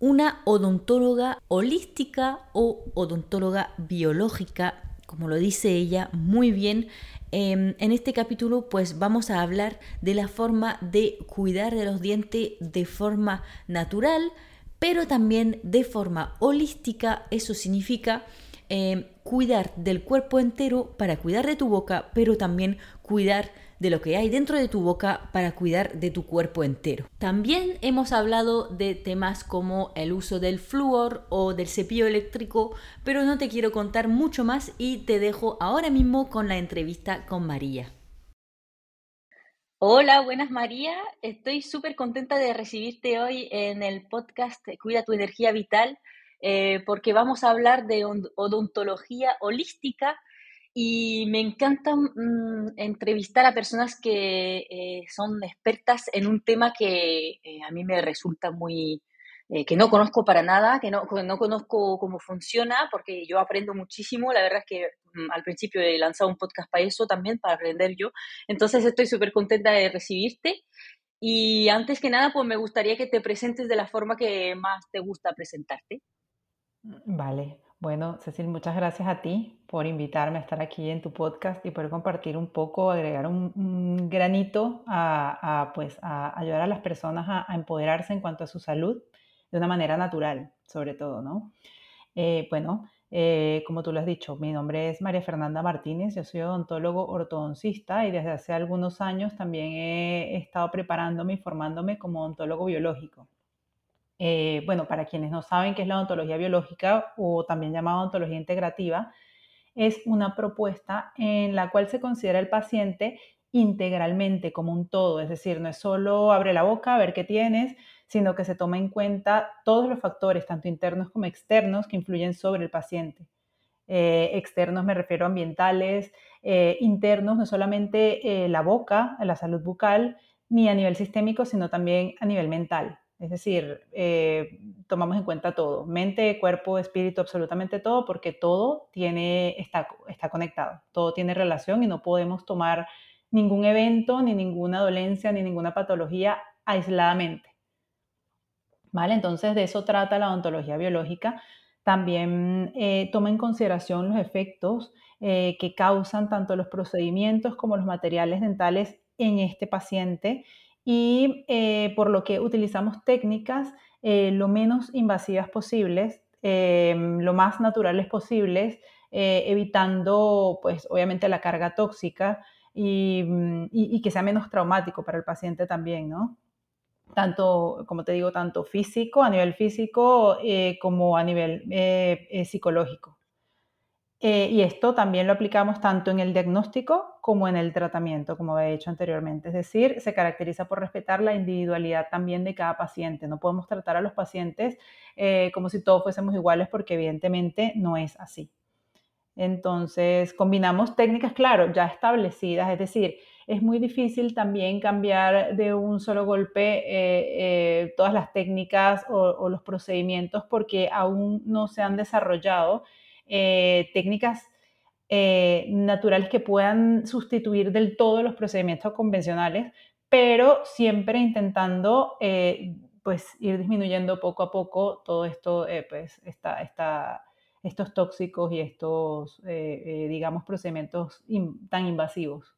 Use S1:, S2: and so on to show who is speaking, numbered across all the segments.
S1: una odontóloga holística o odontóloga biológica, como lo dice ella muy bien. Em, en este capítulo pues vamos a hablar de la forma de cuidar de los dientes de forma natural, pero también de forma holística. Eso significa em, cuidar del cuerpo entero para cuidar de tu boca, pero también cuidar de lo que hay dentro de tu boca para cuidar de tu cuerpo entero. También hemos hablado de temas como el uso del flúor o del cepillo eléctrico, pero no te quiero contar mucho más y te dejo ahora mismo con la entrevista con María. Hola, buenas María. Estoy súper contenta de recibirte hoy en el podcast Cuida tu energía vital, eh, porque vamos a hablar de odontología holística y me encanta mm, entrevistar a personas que eh, son expertas en un tema que eh, a mí me resulta muy, eh, que no conozco para nada, que no, no conozco cómo funciona, porque yo aprendo muchísimo. La verdad es que mm, al principio he lanzado un podcast para eso también, para aprender yo. Entonces estoy súper contenta de recibirte. Y antes que nada, pues me gustaría que te presentes de la forma que más te gusta presentarte.
S2: Vale, bueno, Cecil, muchas gracias a ti por invitarme a estar aquí en tu podcast y poder compartir un poco, agregar un, granito a, pues, a ayudar a las personas a, empoderarse en cuanto a su salud de una manera natural, sobre todo, ¿no? Eh, bueno, eh, como tú lo has dicho, mi nombre es María Fernanda Martínez, yo soy odontólogo ortodoncista y desde hace algunos años también he estado preparándome y formándome como odontólogo biológico. Eh, bueno, para quienes no saben qué es la odontología biológica o también llamada odontología integrativa, es una propuesta en la cual se considera el paciente integralmente como un todo, es decir, no es solo abre la boca a ver qué tienes, sino que se toma en cuenta todos los factores, tanto internos como externos, que influyen sobre el paciente. Eh, externos me refiero a ambientales, eh, internos, no solamente la boca, la salud bucal, ni a nivel sistémico, sino también a nivel mental. Es decir, eh, tomamos en cuenta todo, mente, cuerpo, espíritu, absolutamente todo, porque todo tiene, está, está conectado, todo tiene relación y no podemos tomar ningún evento, ni ninguna dolencia, ni ninguna patología aisladamente. ¿Vale? Entonces de eso trata la odontología biológica. También eh, toma en consideración los efectos eh, que causan tanto los procedimientos como los materiales dentales en este paciente y eh, por lo que utilizamos técnicas eh, lo menos invasivas posibles, eh, lo más naturales posibles, evitando pues obviamente la carga tóxica mm, y, que sea menos traumático para el paciente también, ¿no? Tanto, como te digo, tanto físico, a nivel físico, como a nivel psicológico. Y esto también lo aplicamos tanto en el diagnóstico como en el tratamiento, como había dicho anteriormente. Es decir, se caracteriza por respetar la individualidad también de cada paciente. No podemos tratar a los pacientes eh, como si todos fuésemos iguales porque evidentemente no es así. Entonces, combinamos técnicas, claro, ya establecidas, es decir, es muy difícil también cambiar de un solo golpe eh, todas las técnicas o los procedimientos porque aún no se han desarrollado eh, técnicas eh, naturales que puedan sustituir del todo los procedimientos convencionales, pero siempre intentando eh, pues ir disminuyendo poco a poco todo esto, pues estos tóxicos y estos, digamos, procedimientos tan invasivos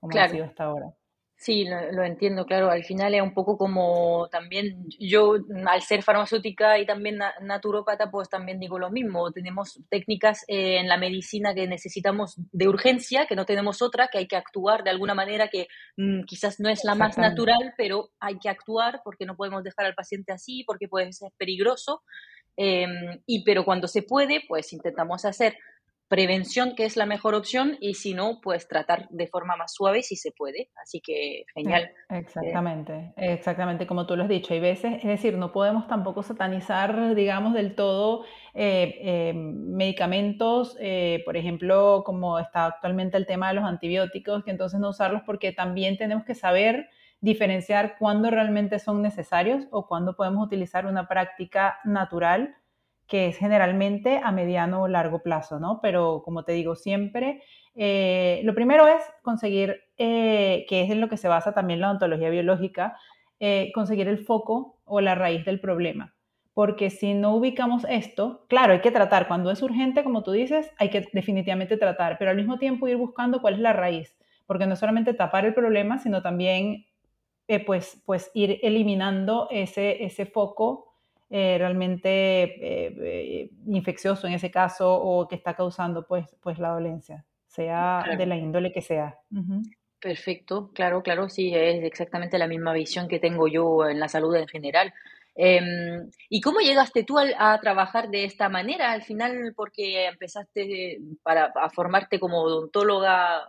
S2: como ha sido hasta ahora.
S1: Sí, lo, entiendo, claro. Al final es un poco como también yo, al ser farmacéutica y también naturópata, pues también digo lo mismo. Tenemos técnicas eh, en la medicina que necesitamos de urgencia, que no tenemos otra, que hay que actuar de alguna manera que mm, quizás no es la más natural, pero hay que actuar porque no podemos dejar al paciente así, porque puede ser peligroso. Em, y pero cuando se puede, pues intentamos hacer prevención que es la mejor opción y si no, pues tratar de forma más suave si se puede. Así que genial.
S2: Exactamente, exactamente como tú lo has dicho. Hay veces, es decir, no podemos tampoco satanizar, digamos, del todo eh, eh, medicamentos, eh, por ejemplo, como está actualmente el tema de los antibióticos, que entonces no usarlos porque también tenemos que saber diferenciar cuándo realmente son necesarios o cuándo podemos utilizar una práctica natural que es generalmente a mediano o largo plazo, ¿no? Pero como te digo, siempre eh, lo primero es conseguir, eh, que es en lo que se basa también la ontología biológica, eh, conseguir el foco o la raíz del problema. Porque si no ubicamos esto, claro, hay que tratar. Cuando es urgente, como tú dices, hay que definitivamente tratar, pero al mismo tiempo ir buscando cuál es la raíz. Porque no solamente tapar el problema, sino también pues, pues ir eliminando ese, ese foco eh, realmente eh, eh, infeccioso en ese caso o que está causando pues, pues la dolencia, sea de la índole que sea.
S1: Perfecto, claro, claro, sí, es exactamente la misma visión que tengo yo en la salud en general. Em, ¿Y cómo llegaste tú a, trabajar de esta manera al final? Porque empezaste para, a formarte como odontóloga,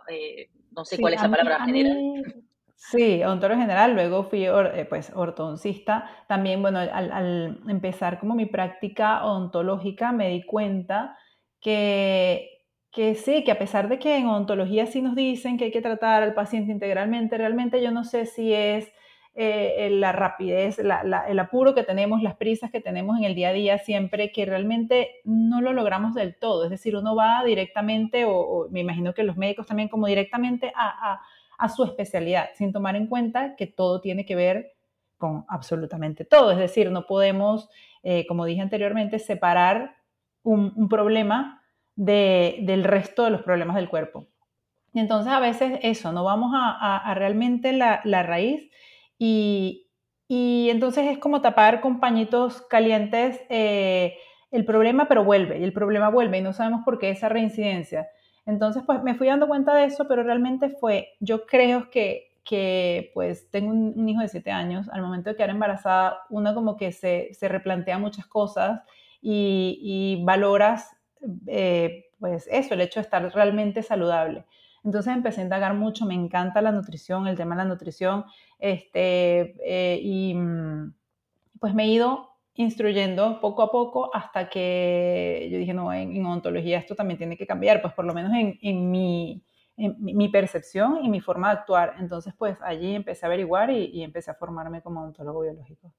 S1: no sé cuál es la palabra general.
S2: Sí, odontólogo general, luego fui eh, pues ortodoncista. También, bueno, al, empezar como mi práctica odontológica me di cuenta que, que sí, que a pesar de que en odontología sí nos dicen que hay que tratar al paciente integralmente, realmente yo no sé si es eh, la rapidez, el apuro que tenemos, las prisas que tenemos en el día a día siempre, que realmente no lo logramos del todo. Es decir, uno va directamente, o, me imagino que los médicos también como directamente a su especialidad, sin tomar en cuenta que todo tiene que ver con absolutamente todo. Es decir, no podemos, eh, como dije anteriormente, separar un, problema del resto de los problemas del cuerpo. Y entonces a veces eso, no vamos a, realmente la, raíz y, entonces es como tapar con pañitos calientes eh, el problema, pero vuelve y el problema vuelve y no sabemos por qué esa reincidencia. Entonces, pues me fui dando cuenta de eso, pero realmente fue, yo creo que, que pues tengo un, hijo de siete años, al momento de quedar embarazada, uno como que se, se replantea muchas cosas y, valoras, eh, pues eso, el hecho de estar realmente saludable. Entonces empecé a indagar mucho, me encanta la nutrición, el tema de la nutrición, este, eh, y mm, pues me he ido instruyendo poco a poco hasta que yo dije, no, en, ontología esto también tiene que cambiar, pues por lo menos en, en, mi, mi, percepción y mi forma de actuar. Entonces, pues allí empecé a averiguar y, empecé a formarme como ontólogo biológico.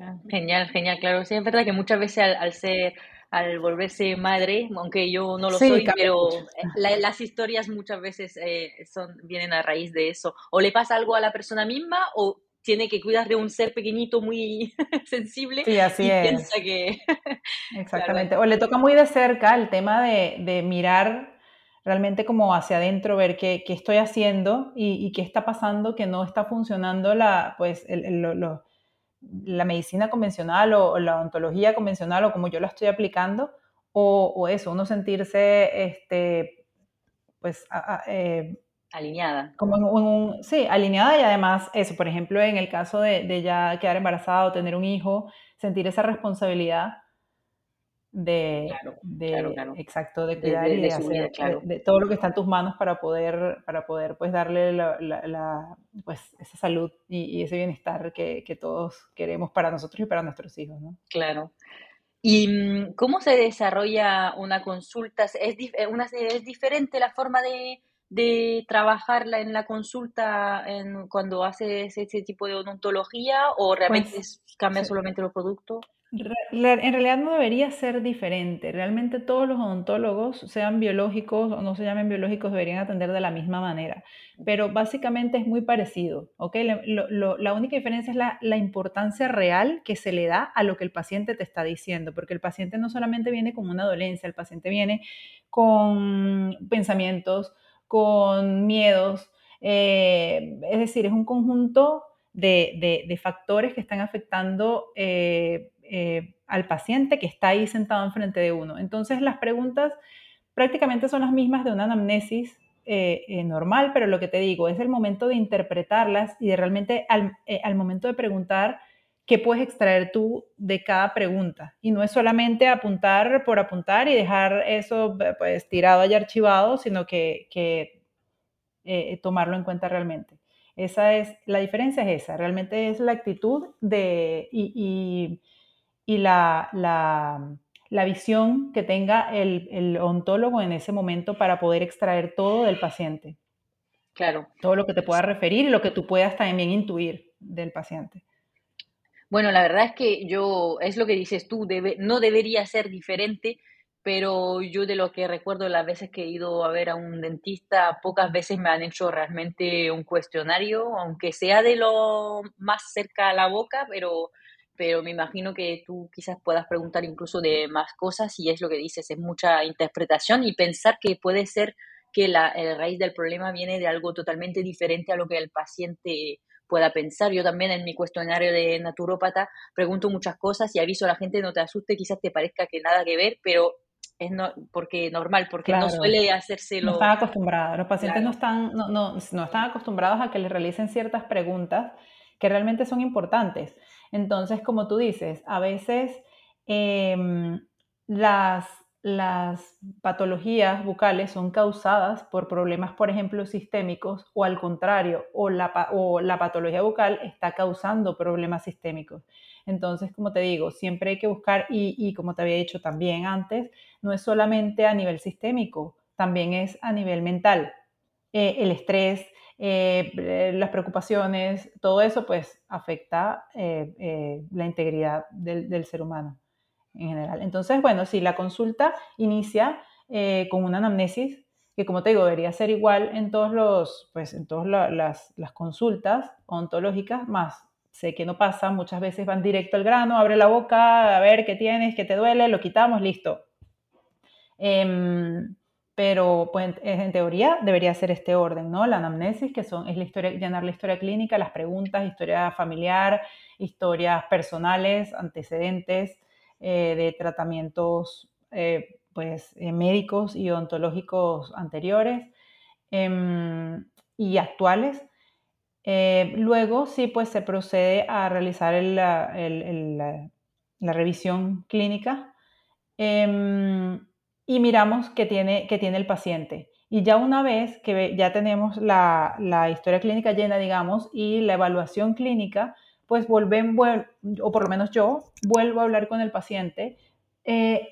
S1: Ah, genial, genial, claro. Sí, es verdad que muchas veces al, ser, al volverse madre, aunque yo no lo soy, pero eh, las historias muchas veces eh, son, vienen a raíz de eso. O le pasa algo a la persona misma o tiene que cuidar de un ser pequeñito muy sensible
S2: sí, así y piensa que... Exactamente. O le toca muy de cerca el tema de, mirar realmente como hacia adentro, ver qué, estoy haciendo y, qué está pasando, que no está funcionando la, pues, la medicina convencional o, la ontología convencional o como yo la estoy aplicando, o, eso, uno sentirse, este, pues, eh,
S1: Alineada.
S2: Como un, sí, alineada y además eso, por ejemplo, en el caso de, ya quedar embarazada o tener un hijo, sentir esa responsabilidad de, exacto, de cuidar y de, hacer de, todo lo que está en tus manos para poder, para poder pues darle la, pues, esa salud y, ese bienestar que, todos queremos para nosotros y para nuestros hijos, ¿no?
S1: Claro. ¿Y mm, cómo se desarrolla una consulta? ¿Es, eh, una, es diferente la forma de, de trabajarla en la consulta en, cuando haces ese tipo de odontología o realmente pues, cambia solamente los productos?
S2: En realidad no debería ser diferente. Realmente todos los odontólogos, sean biológicos o no se llamen biológicos, deberían atender de la misma manera. Pero básicamente es muy parecido. ¿ok? la única diferencia es la, la, importancia real que se le da a lo que el paciente te está diciendo. Porque el paciente no solamente viene con una dolencia, el paciente viene con pensamientos, con miedos. Eh, es decir, es un conjunto de, factores que están afectando eh, eh, al paciente que está ahí sentado enfrente de uno. Entonces, las preguntas prácticamente son las mismas de una anamnesis normal, pero lo que te digo es el momento de interpretarlas y de realmente al, al momento de preguntar qué puedes extraer tú de cada pregunta. Y no es solamente apuntar por apuntar y dejar eso pues, tirado y archivado, sino que, eh, tomarlo en cuenta realmente. Esa es, la diferencia es esa, realmente es la actitud de, y, la, la, visión que tenga el, el ontólogo en ese momento para poder extraer todo del paciente.
S1: Claro.
S2: Todo lo que te pueda referir y lo que tú puedas también intuir del paciente.
S1: Bueno, la verdad es que yo, es lo que dices tú, no debería ser diferente, pero yo de lo que recuerdo las veces que he ido a ver a un dentista, pocas veces me han hecho realmente un cuestionario, aunque sea de lo más cerca a la boca, pero, pero me imagino que tú quizás puedas preguntar incluso de más cosas y es lo que dices, es mucha interpretación y pensar que puede ser que la, raíz del problema viene de algo totalmente diferente a lo que el paciente pueda pensar. Yo también en mi cuestionario de naturópata pregunto muchas cosas y aviso a la gente, no te asuste, quizás te parezca que nada que ver, pero es no, porque normal, porque no suele hacérselo.
S2: No están acostumbrados, los pacientes no, están, no, no, no están acostumbrados a que les realicen ciertas preguntas que realmente son importantes. Entonces, como tú dices, a veces em, las las patologías bucales son causadas por problemas, por ejemplo, sistémicos o al contrario, o la, o la patología bucal está causando problemas sistémicos. Entonces, como te digo, siempre hay que buscar, y, como te había dicho también antes, no es solamente a nivel sistémico, también es a nivel mental. Eh, el estrés, eh, las preocupaciones, todo eso pues afecta eh, la integridad del ser humano en general. Entonces, bueno, si la consulta inicia eh, con una anamnesis, que como te digo, debería ser igual en todos los, pues en todas las, las, consultas ontológicas, más sé que no pasa, muchas veces van directo al grano, abre la boca, a ver qué tienes, qué te duele, lo quitamos, listo. Em, pero pues, en teoría debería ser este orden, ¿no? La anamnesis, que son, es la historia, llenar la historia clínica, las preguntas, historia familiar, historias personales, antecedentes, eh, de tratamientos eh, pues, eh, médicos y odontológicos anteriores em, y actuales. luego sí, pues se procede a realizar la, revisión clínica em, y miramos qué tiene, tiene el paciente. Y ya una vez que ya tenemos la, la, historia clínica llena, digamos, y la evaluación clínica, pues vuelven, o por lo menos yo, vuelvo a hablar con el paciente, eh,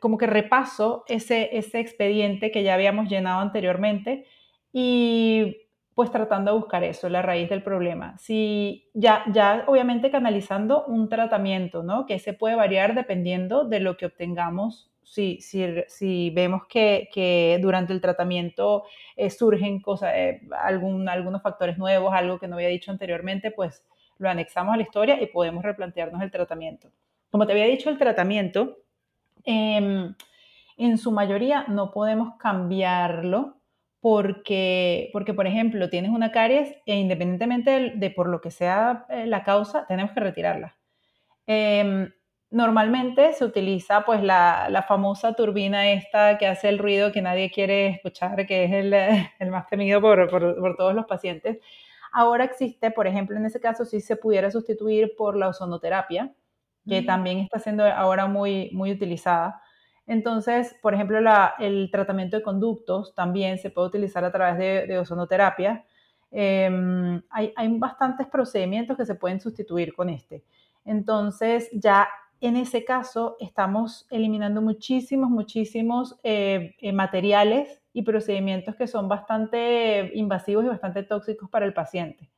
S2: como que repaso ese, ese expediente que ya habíamos llenado anteriormente y pues tratando de buscar eso, la raíz del problema. Si ya, ya obviamente canalizando un tratamiento, ¿no? Que se puede variar dependiendo de lo que obtengamos. Si, si, si vemos que, que, durante el tratamiento eh, surgen cosas, eh, algún, algunos factores nuevos, algo que no había dicho anteriormente, pues lo anexamos a la historia y podemos replantearnos el tratamiento. Como te había dicho, el tratamiento, em, en su mayoría no podemos cambiarlo porque, porque, por ejemplo, tienes una caries e independientemente de, por lo que sea eh, la causa, tenemos que retirarla. Em, normalmente se utiliza pues la, famosa turbina esta que hace el ruido que nadie quiere escuchar, que es el, más temido por, por, todos los pacientes. Ahora existe, por ejemplo, en ese caso sí se pudiera sustituir por la ozonoterapia, que mm. también está siendo ahora muy, muy utilizada. Entonces, por ejemplo, el tratamiento de conductos también se puede utilizar a través de, ozonoterapia. Em, hay, hay, bastantes procedimientos que se pueden sustituir con este. Entonces, ya en ese caso estamos eliminando muchísimos, muchísimos eh, eh, materiales y procedimientos que son bastante invasivos y bastante tóxicos para el paciente.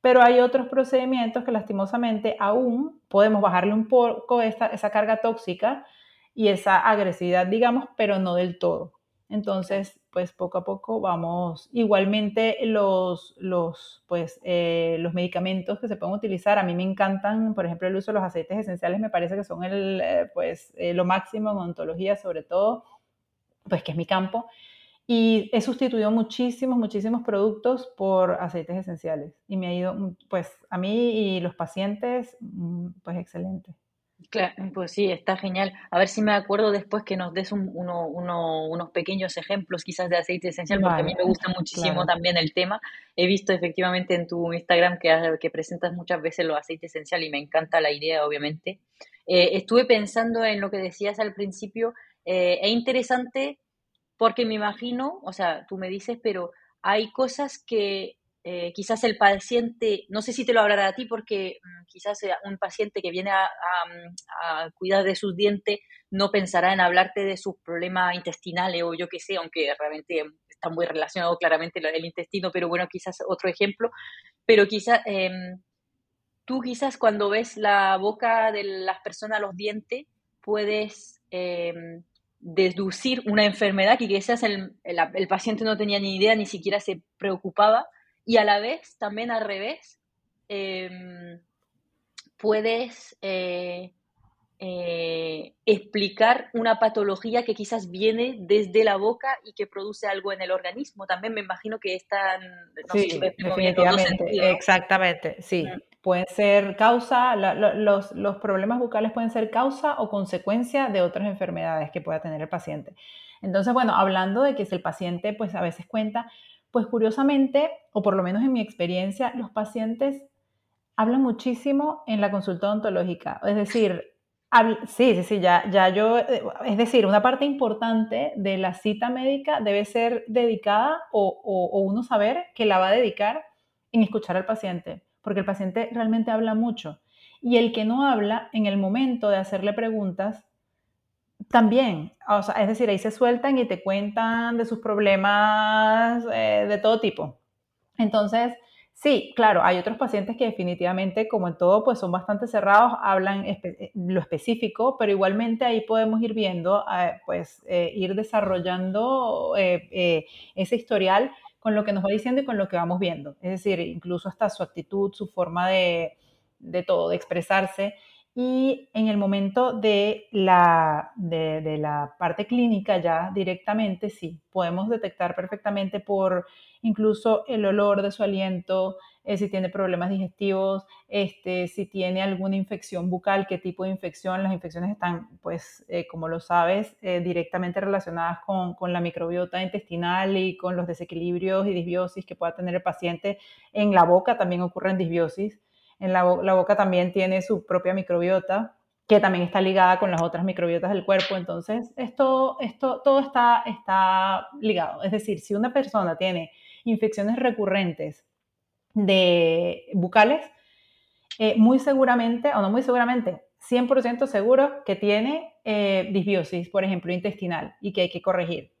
S2: Pero hay otros procedimientos que lastimosamente aún podemos bajarle un poco esa, esa carga tóxica y esa agresividad, digamos, pero no del todo. Entonces, pues poco a poco vamos. Igualmente los, los, pues, eh, los medicamentos que se pueden utilizar, a mí me encantan, por ejemplo, el uso de los aceites esenciales me parece que son el, eh, pues, eh, lo máximo en odontología, sobre todo, pues que es mi campo. Y he sustituido muchísimos, muchísimos productos por aceites esenciales. Y me ha ido, pues, a mí y los pacientes, mm, pues, excelente.
S1: Claro, pues sí, está genial. A ver si me acuerdo después que nos des unos pequeños ejemplos quizás de aceite esencial, porque a mí me gusta muchísimo también el tema. He visto efectivamente en tu Instagram que, que presentas muchas veces los aceites esenciales y me encanta la idea, obviamente. Eh, estuve pensando en lo que decías al principio. Eh, es interesante porque me imagino, o sea, tú me dices, pero hay cosas que eh, quizás el paciente, no sé si te lo hablará a ti, porque mm, quizás un paciente que viene a, cuidar de sus dientes no pensará en hablarte de sus problemas intestinales o yo qué sé, aunque realmente está muy relacionado claramente el intestino, pero bueno, quizás otro ejemplo. Pero quizás em, tú quizás cuando ves la boca de las personas, los dientes, puedes em, deducir una enfermedad que quizás el, el paciente no tenía ni idea, ni siquiera se preocupaba y a la vez, también al revés, em, puedes eh, eh, explicar una patología que quizás viene desde la boca y que produce algo en el organismo. También me imagino que están...
S2: sí, definitivamente, exactamente, sí. Pueden ser causa, los, los problemas bucales pueden ser causa o consecuencia de otras enfermedades que pueda tener el paciente. Entonces, bueno, hablando de que si el paciente pues a veces cuenta, pues curiosamente, o por lo menos en mi experiencia, los pacientes hablan muchísimo en la consulta odontológica. Es decir, sí, sí, sí, ya, ya yo, eh, es decir, una parte importante de la cita médica debe ser dedicada o, o uno saber que la va a dedicar en escuchar al paciente, porque el paciente realmente habla mucho. Y el que no habla, en el momento de hacerle preguntas, también, o sea, es decir, ahí se sueltan y te cuentan de sus problemas eh, de todo tipo. Entonces, sí, claro, hay otros pacientes que definitivamente, como en todo, pues son bastante cerrados, hablan eh, lo específico, pero igualmente ahí podemos ir viendo, eh, pues, ir desarrollando ese historial con lo que nos va diciendo y con lo que vamos viendo. Es decir, incluso hasta su actitud, su forma de, de todo, de expresarse. Y en el momento de la, de, la parte clínica ya directamente, sí, podemos detectar perfectamente por incluso el olor de su aliento, eh, si tiene problemas digestivos, este, si tiene alguna infección bucal, qué tipo de infección. Las infecciones están, pues, eh, como lo sabes, eh, directamente relacionadas con, con, la microbiota intestinal y con los desequilibrios y disbiosis que pueda tener el paciente. En la boca también ocurren disbiosis. En la, boca también tiene su propia microbiota, que también está ligada con las otras microbiotas del cuerpo. Entonces, esto, esto todo está, está ligado. Es decir, si una persona tiene infecciones recurrentes de bucales, eh, muy seguramente, o no muy seguramente, 100% seguro que tiene eh, disbiosis, por ejemplo, intestinal, y que hay que corregir.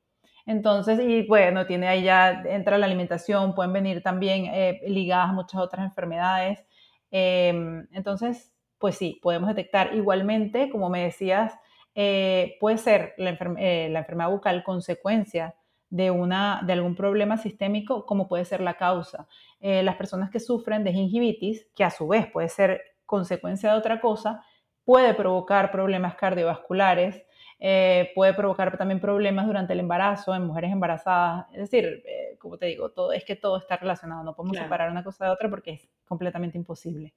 S2: Entonces, y bueno, tiene ahí ya, entra la alimentación, pueden venir también eh, ligadas muchas otras enfermedades. Em, entonces, pues sí, podemos detectar igualmente, como me decías, eh, puede ser la, eh, la, enfermedad bucal consecuencia de, una, de algún problema sistémico, como puede ser la causa. Eh, las personas que sufren de gingivitis, que a su vez puede ser consecuencia de otra cosa, puede provocar problemas cardiovasculares, puede provocar también problemas durante el embarazo en mujeres embarazadas. Es decir, como te digo, todo, es que todo está relacionado, no podemos separar una cosa de otra porque es completamente imposible.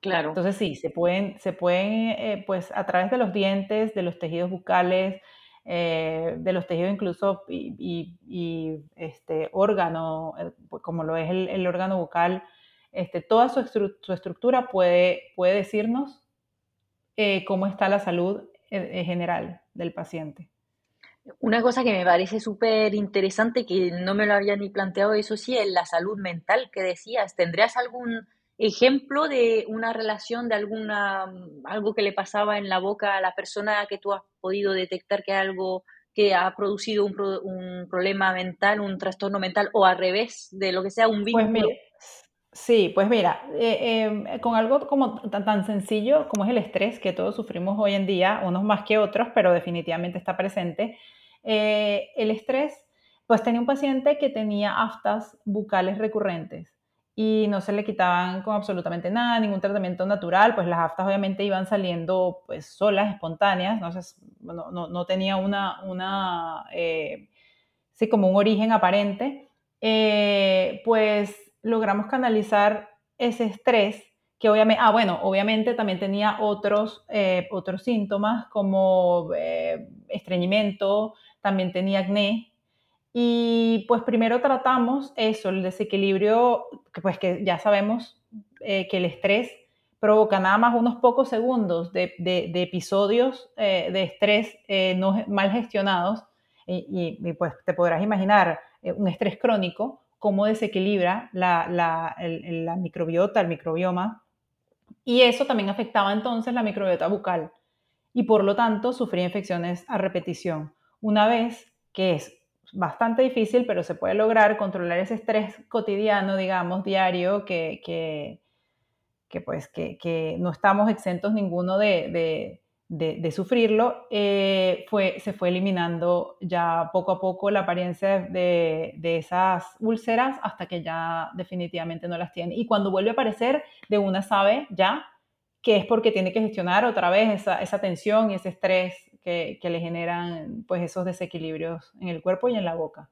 S1: Claro.
S2: Entonces sí, se pueden, se pueden eh, pues a través de los dientes, de los tejidos bucales, eh, de los tejidos incluso y, y, este órgano, eh, como lo es el, órgano bucal, este, toda su, su, estructura puede, puede decirnos cómo está la salud en general del paciente.
S1: Una cosa que me parece súper interesante, que no me lo había ni planteado, eso sí, es la salud mental que decías. ¿Tendrías algún ejemplo de una relación, de alguna algo que le pasaba en la boca a la persona que tú has podido detectar que algo que ha producido un, un problema mental, un trastorno mental, o al revés, de lo que sea un pues vínculo?
S2: Sí, pues mira, eh, em, con algo como tan, tan, sencillo como es el estrés, que todos sufrimos hoy en día, unos más que otros, pero definitivamente está presente, eh, el estrés, pues tenía un paciente que tenía aftas bucales recurrentes y no se le quitaban con absolutamente nada, ningún tratamiento natural, pues las aftas obviamente iban saliendo pues solas, espontáneas, no, no, no tenía una, una eh, sí, como un origen aparente, eh, pues logramos canalizar ese estrés que obviamente, ah, bueno, obviamente también tenía otros, eh, otros síntomas como eh, estreñimiento, también tenía acné. Y pues primero tratamos eso, el desequilibrio, pues que ya sabemos que el estrés provoca nada más unos pocos segundos de, de, episodios de estrés mal gestionados. Y, y, pues te podrás imaginar un estrés crónico, cómo desequilibra la, la, la microbiota, el microbioma y eso también afectaba entonces la microbiota bucal y por lo tanto sufría infecciones a repetición. Una vez que es bastante difícil, pero se puede lograr controlar ese estrés cotidiano, digamos, diario, que, que, pues, que, no estamos exentos ninguno de, sufrirlo, eh, fue, se fue eliminando ya poco a poco la apariencia de, esas úlceras hasta que ya definitivamente no las tiene. Y cuando vuelve a aparecer, de una sabe ya que es porque tiene que gestionar otra vez esa, esa tensión y ese estrés que, que, le generan pues esos desequilibrios en el cuerpo y en la boca.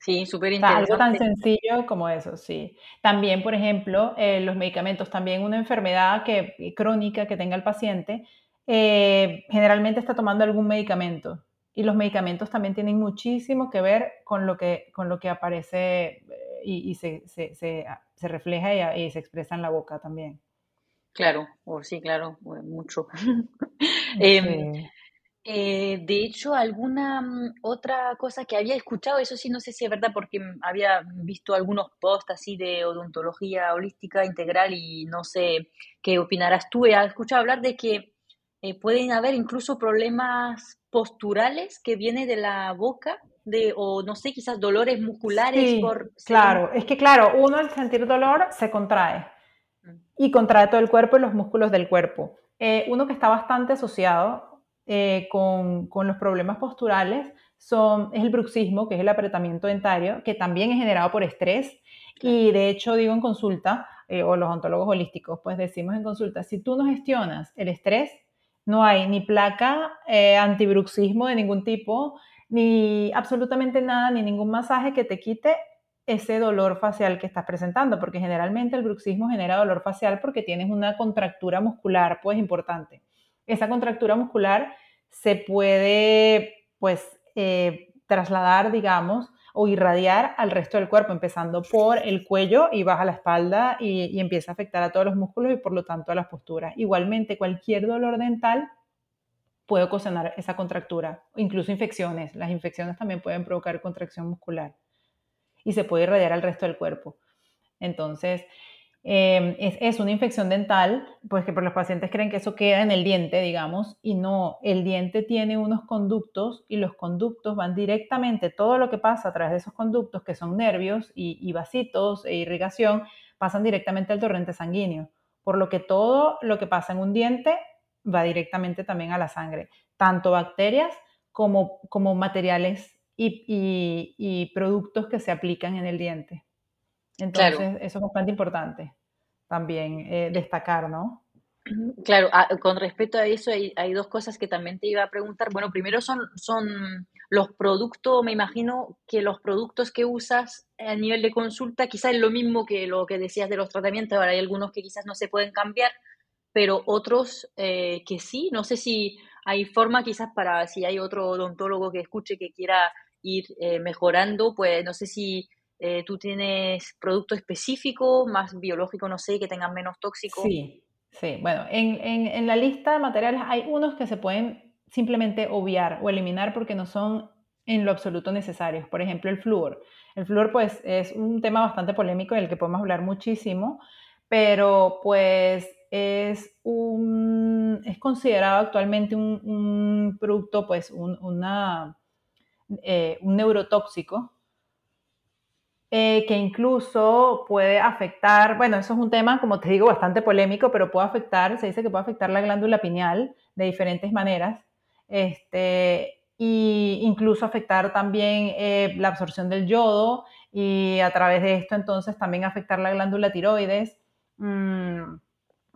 S1: Sí, súper interesante.
S2: algo tan sencillo como eso, sí. También, por ejemplo, eh, los medicamentos, también una enfermedad que, crónica que tenga el paciente, eh, generalmente está tomando algún medicamento. Y los medicamentos también tienen muchísimo que ver con lo que, con lo que aparece eh, y, se, se, se, refleja y, se expresa en la boca también.
S1: Claro, o sí, claro, mucho. Em, eh, de hecho, alguna mm, otra cosa que había escuchado, eso sí, no sé si es verdad, porque había visto algunos posts así de odontología holística integral y no sé qué opinarás tú. He escuchado hablar de que eh, pueden haber incluso problemas posturales que vienen de la boca, de, o no sé, quizás dolores musculares. por,
S2: claro, es que claro, uno al sentir dolor se contrae mm. y contrae todo el cuerpo y los músculos del cuerpo. Eh, uno que está bastante asociado eh, con, con, los problemas posturales son, es el bruxismo, que es el apretamiento dentario, que también es generado por estrés. Y de hecho digo en consulta, o los ontólogos holísticos, pues decimos en consulta, si tú no gestionas el estrés, no hay ni placa eh, antibruxismo de ningún tipo, ni absolutamente nada, ni ningún masaje que te quite ese dolor facial que estás presentando, porque generalmente el bruxismo genera dolor facial porque tienes una contractura muscular, pues importante. Esa contractura muscular se puede, pues, eh, trasladar, digamos, o irradiar al resto del cuerpo, empezando por el cuello y baja la espalda y, empieza a afectar a todos los músculos y por lo tanto a las posturas. Igualmente, cualquier dolor dental puede ocasionar esa contractura, incluso infecciones. Las infecciones también pueden provocar contracción muscular y se puede irradiar al resto del cuerpo. Entonces, Em, es, una infección dental, pues que por los pacientes creen que eso queda en el diente, digamos, y no, el diente tiene unos conductos y los conductos van directamente, todo lo que pasa a través de esos conductos, que son nervios y, vasitos e irrigación, pasan directamente al torrente sanguíneo, por lo que todo lo que pasa en un diente va directamente también a la sangre, tanto bacterias como, como materiales y productos que se aplican en el diente. Entonces, eso es bastante importante también eh, destacar, ¿no?
S1: Claro, ah, con respecto a eso hay, dos cosas que también te iba a preguntar. Bueno, primero son, son los productos, me imagino que los productos que usas a nivel de consulta quizás es lo mismo que lo que decías de los tratamientos. Ahora hay algunos que quizás no se pueden cambiar, pero otros eh, que sí. No sé si hay forma quizás para, si hay otro odontólogo que escuche que quiera ir eh, mejorando, pues no sé si eh, ¿Tú tienes producto específico, más biológico, no sé, que tengan menos tóxico?
S2: Sí, sí. Bueno, en, en, la lista de materiales hay unos que se pueden simplemente obviar o eliminar porque no son en lo absoluto necesarios. Por ejemplo, el flúor. El flúor, pues, es un tema bastante polémico del que podemos hablar muchísimo, pero pues es un es considerado actualmente un, producto, pues, un, eh, un neurotóxico eh, que incluso puede afectar, bueno, eso es un tema, como te digo, bastante polémico, pero puede afectar, se dice que puede afectar la glándula pineal de diferentes maneras, este, y incluso afectar también eh, la absorción del yodo y a través de esto entonces también afectar la glándula tiroides. Mm,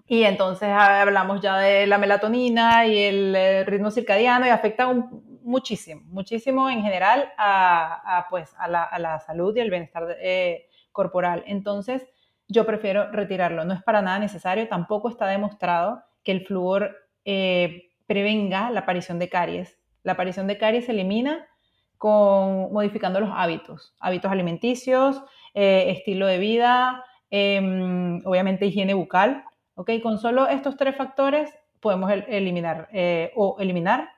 S2: y entonces hablamos ya de la melatonina y el, el ritmo circadiano y afecta un, muchísimo, muchísimo en general a, pues, a, la, salud y al bienestar eh, corporal. Entonces, yo prefiero retirarlo. No es para nada necesario, tampoco está demostrado que el flúor eh, prevenga la aparición de caries. La aparición de caries se elimina con modificando los hábitos, hábitos alimenticios, eh, estilo de vida, em, obviamente higiene bucal. ¿ok? Con solo estos tres factores podemos eliminar o eliminar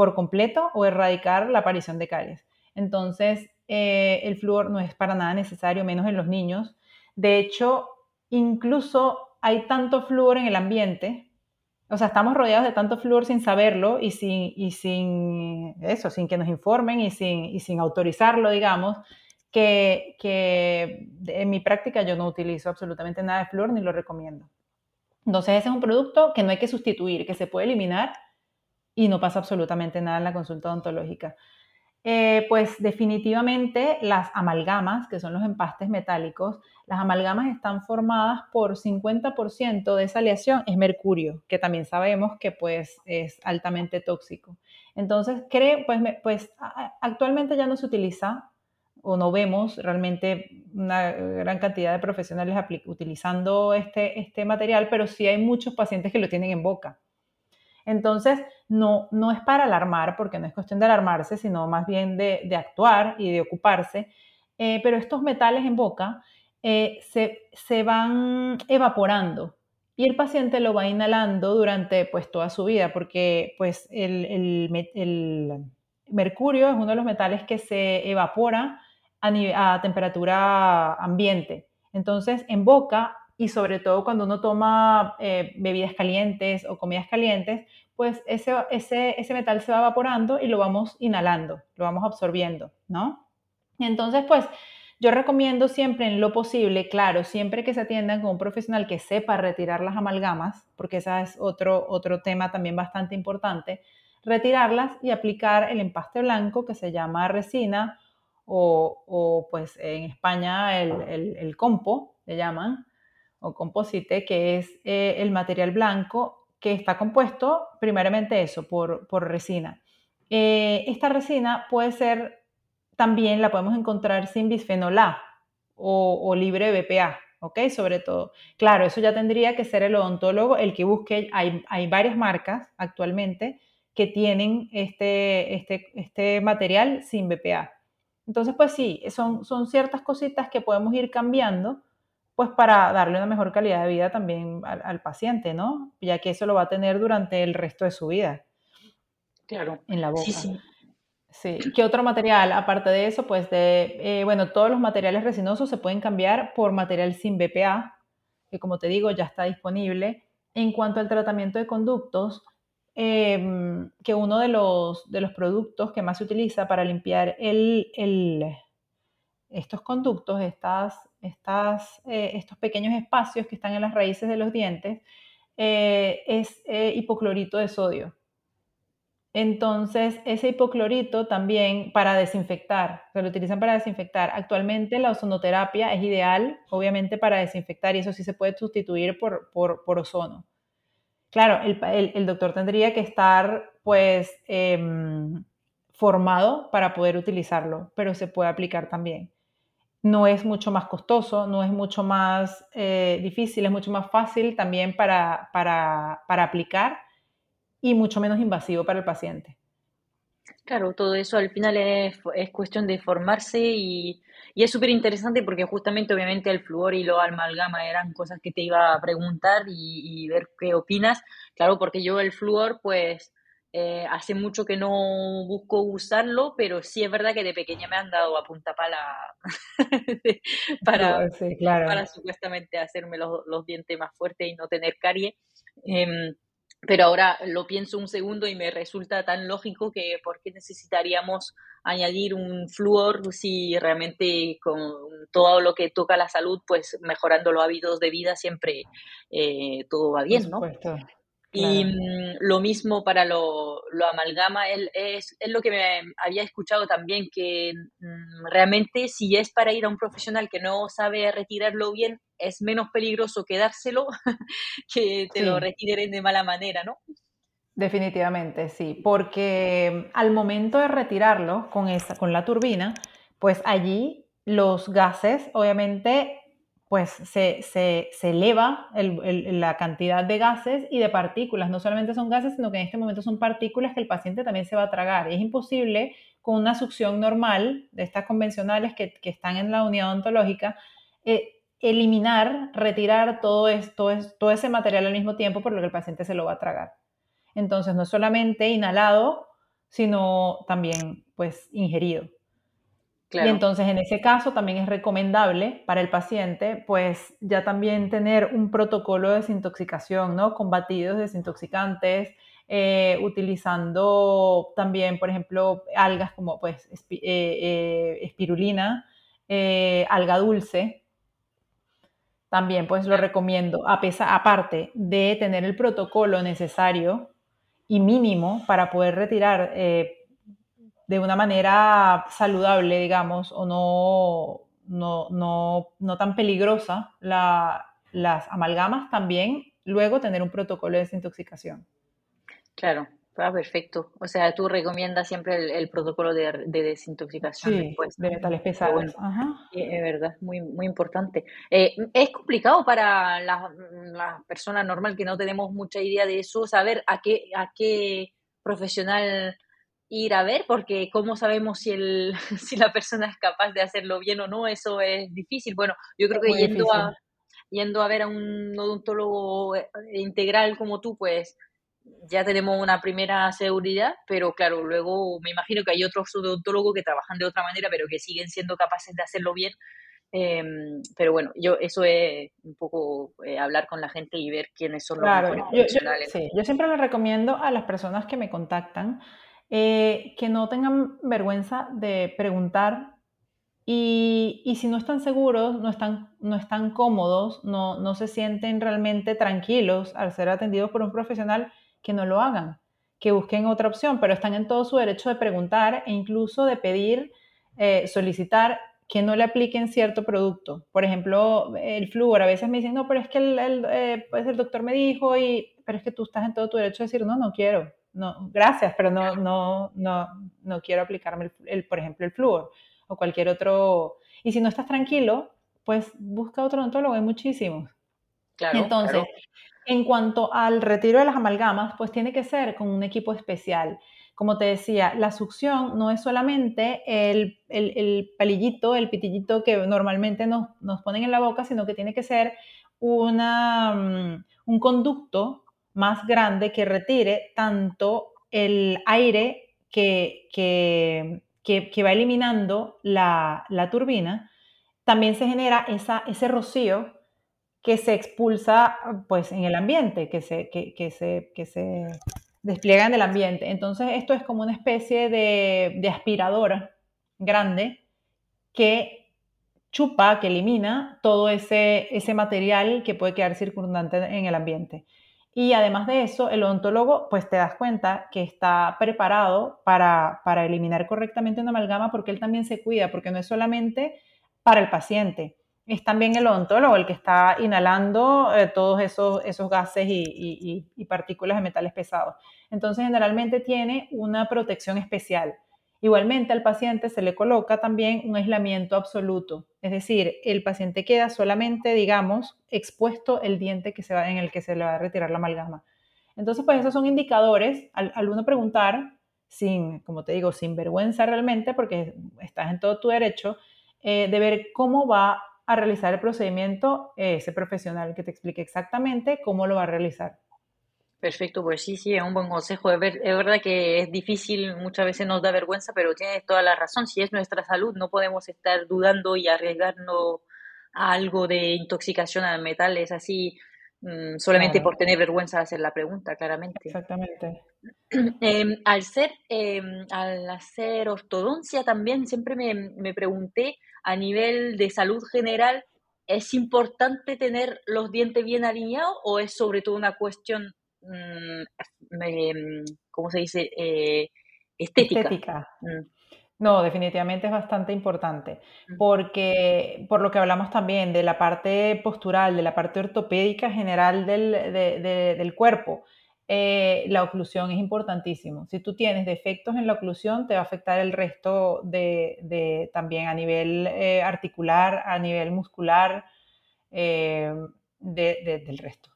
S2: por completo o erradicar la aparición de caries. Entonces, el flúor no es para nada necesario, menos en los niños. De hecho, incluso hay tanto flúor en el ambiente, o sea, estamos rodeados de tanto flúor sin saberlo y sin, y sin eso, sin que nos informen y sin, y sin autorizarlo, digamos, que, que en mi práctica yo no utilizo absolutamente nada de flúor ni lo recomiendo. Entonces, ese es un producto que no hay que sustituir, que se puede eliminar y no pasa absolutamente nada en la consulta odontológica. Eh, pues definitivamente las amalgamas, que son los empastes metálicos, las amalgamas están formadas por 50% de esa aleación es mercurio, que también sabemos que pues es altamente tóxico. Entonces, creo, pues, pues actualmente ya no se utiliza o no vemos realmente una gran cantidad de profesionales utilizando este, este material, pero sí hay muchos pacientes que lo tienen en boca. Entonces, no, no es para alarmar, porque no es cuestión de alarmarse, sino más bien de, actuar y de ocuparse. Eh, pero estos metales en boca eh, se, van evaporando y el paciente lo va inhalando durante pues, toda su vida, porque pues, el, mercurio es uno de los metales que se evapora a temperatura ambiente. Entonces, en boca y sobre todo cuando uno toma eh, bebidas calientes o comidas calientes, pues ese, ese, ese metal se va evaporando y lo vamos inhalando, lo vamos absorbiendo, ¿no? Entonces, pues yo recomiendo siempre en lo posible, claro, siempre que se atiendan con un profesional que sepa retirar las amalgamas, porque ese es otro, otro tema también bastante importante, retirarlas y aplicar el empaste blanco que se llama resina o, o pues en España el, el, el compo, le llaman, o composite, que es eh, el material blanco que está compuesto primeramente eso, por, resina. Eh, esta resina puede ser, también la podemos encontrar sin bisfenol A o, libre de BPA, ¿ok? Sobre todo. Claro, eso ya tendría que ser el odontólogo el que busque, hay, hay varias marcas actualmente que tienen este, este, este material sin BPA. Entonces, pues sí, son, son ciertas cositas que podemos ir cambiando pues para darle una mejor calidad de vida también al, paciente, ¿no? Ya que eso lo va a tener durante el resto de su vida.
S1: Claro.
S2: En la boca.
S1: Sí, sí.
S2: Sí. ¿Qué otro material? Aparte de eso, pues de, eh, bueno, todos los materiales resinosos se pueden cambiar por material sin BPA, que como te digo ya está disponible. En cuanto al tratamiento de conductos, em, que uno de los, de los productos que más se utiliza para limpiar el, el, estos conductos, estas, estas, eh, estos pequeños espacios que están en las raíces de los dientes, eh, es eh, hipoclorito de sodio. Entonces, ese hipoclorito también para desinfectar, se lo utilizan para desinfectar. Actualmente la ozonoterapia es ideal, obviamente, para desinfectar y eso sí se puede sustituir por, por, ozono. Claro, el, el, doctor tendría que estar, pues, em, formado para poder utilizarlo, pero se puede aplicar también no es mucho más costoso, no es mucho más eh, difícil, es mucho más fácil también para, para, aplicar y mucho menos invasivo para el paciente.
S1: Claro, todo eso al final es, cuestión de formarse y, es súper interesante porque justamente obviamente el flúor y lo amalgama eran cosas que te iba a preguntar y, y ver qué opinas. Claro, porque yo el flúor pues eh, hace mucho que no busco usarlo, pero sí es verdad que de pequeña me han dado a punta pala para, para supuestamente hacerme los, dientes más fuertes y no tener carie. Em, pero ahora lo pienso un segundo y me resulta tan lógico que por qué necesitaríamos añadir un flúor si realmente con todo lo que toca la salud, pues mejorando los hábitos de vida siempre eh, todo va bien, ¿no? Y mm, lo mismo para lo, lo amalgama, es, es, lo que me había escuchado también, que mm, realmente si es para ir a un profesional que no sabe retirarlo bien, es menos peligroso quedárselo que te lo retiren de mala manera, ¿no?
S2: Definitivamente, sí, porque mm, al momento de retirarlo con, esa, con la turbina, pues allí los gases obviamente pues se, se, eleva la cantidad de gases y de partículas. No solamente son gases, sino que en este momento son partículas que el paciente también se va a tragar. Es imposible con una succión normal, de estas convencionales que, están en la unidad ontológica, eh, eliminar, retirar todo, esto, todo ese material al mismo tiempo, por lo que el paciente se lo va a tragar. Entonces, no solamente inhalado, sino también pues ingerido. Y entonces en ese caso también es recomendable para el paciente pues ya también tener un protocolo de desintoxicación, ¿no? Con batidos desintoxicantes, eh, utilizando también, por ejemplo, algas como pues eh, eh, espirulina, alga dulce. También pues lo recomiendo, a pesar, aparte de tener el protocolo necesario y mínimo para poder retirar de una manera saludable, digamos, o no, no, no, no tan peligrosa las amalgamas, también luego tener un protocolo de desintoxicación.
S1: Claro, ah, perfecto. O sea, tú recomiendas siempre el, protocolo de, desintoxicación.
S2: Sí, de metales pesados.
S1: es verdad, muy, muy importante. Eh, es complicado para la, la, persona normal que no tenemos mucha idea de eso, saber a qué, a qué profesional ir a ver, porque cómo sabemos si, el, si la persona es capaz de hacerlo bien o no, eso es difícil. Bueno, yo creo que yendo a, yendo a ver a un odontólogo eh, integral como tú, pues ya tenemos una primera seguridad, pero claro, luego me imagino que hay otros odontólogos que trabajan de otra manera, pero que siguen siendo capaces de hacerlo bien. Em, pero bueno, yo eso es un poco eh, hablar con la gente y ver quiénes son los mejores profesionales.
S2: sí, yo siempre le recomiendo a las personas que me contactan eh, que no tengan vergüenza de preguntar y, y, si no están seguros, no están, no están cómodos, no, no se sienten realmente tranquilos al ser atendidos por un profesional, que no lo hagan, que busquen otra opción, pero están en todo su derecho de preguntar e incluso de pedir, eh, solicitar que no le apliquen cierto producto. Por ejemplo, el flúor. A veces me dicen, no, pero es que el, eh, pues el doctor me dijo, y, pero es que tú estás en todo tu derecho de decir, no, no quiero no, gracias, pero no, no, no, no quiero aplicarme, el, por ejemplo, el flúor o cualquier otro. Y si no estás tranquilo, pues busca otro odontólogo, hay muchísimos. Entonces, en cuanto al retiro de las amalgamas, pues tiene que ser con un equipo especial. Como te decía, la succión no es solamente el, el, palillito, el pitillito que normalmente nos, nos, ponen en la boca, sino que tiene que ser una, mm, un conducto más grande que retire tanto el aire que, que, va eliminando la, turbina, también se genera esa, ese rocío que se expulsa pues, en el ambiente, que se, que, se, que se despliega en el ambiente. Entonces, esto es como una especie de, de aspiradora grande que chupa, que elimina todo ese, ese material que puede quedar circundante en el ambiente. Y además de eso, el odontólogo, pues te das cuenta que está preparado para, para eliminar correctamente una amalgama porque él también se cuida, porque no es solamente para el paciente, es también el odontólogo el que está inhalando eh, todos esos, esos gases y, y, partículas de metales pesados. Entonces, generalmente tiene una protección especial. Igualmente al paciente se le coloca también un aislamiento absoluto, es decir, el paciente queda solamente, digamos, expuesto el diente que se va, en el que se le va a retirar la amalgama. Entonces, pues esos son indicadores al, uno preguntar, sin, como te digo, sin vergüenza realmente, porque estás en todo tu derecho, eh, de ver cómo va a realizar el procedimiento ese profesional que te explique exactamente cómo lo va a realizar.
S1: Perfecto, pues sí, sí, es un buen consejo. Es, verdad que es difícil, muchas veces nos da vergüenza, pero tienes toda la razón. Si es nuestra salud, no podemos estar dudando y arriesgarnos a algo de intoxicación al metal. Es así, mm, solamente por tener vergüenza de hacer la pregunta, claramente.
S2: Exactamente.
S1: Em, al, ser, em, al hacer ortodoncia también, siempre me, me pregunté a nivel de salud general, ¿es importante tener los dientes bien alineados o es sobre todo una cuestión ¿cómo se dice? Eh, estética.
S2: Mm. No, definitivamente es bastante importante, porque por lo que hablamos también de la parte postural, de la parte ortopédica general del, cuerpo, eh, la oclusión es importantísimo. Si tú tienes defectos en la oclusión, te va a afectar el resto de, también a nivel eh, articular, a nivel muscular, del resto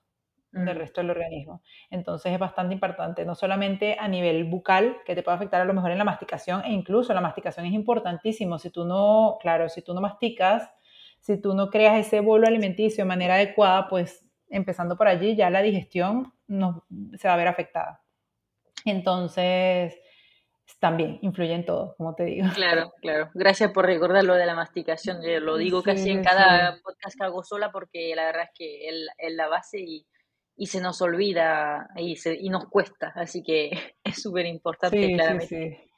S2: del resto del organismo. Entonces es bastante importante, no solamente a nivel bucal, que te puede afectar a lo mejor en la masticación, e incluso la masticación es importantísimo. Si tú no, claro, si tú no masticas, si tú no creas ese bolo alimenticio de manera adecuada, pues empezando por allí ya la digestión no, se va a ver afectada. Entonces, también influye en todo, como te digo.
S1: Claro, claro. Gracias por recordar lo de la masticación. Yo lo digo casi en cada podcast que hago sola porque la verdad es que es la base y, y se nos olvida y, se, y nos cuesta, así que es súper importante, claramente.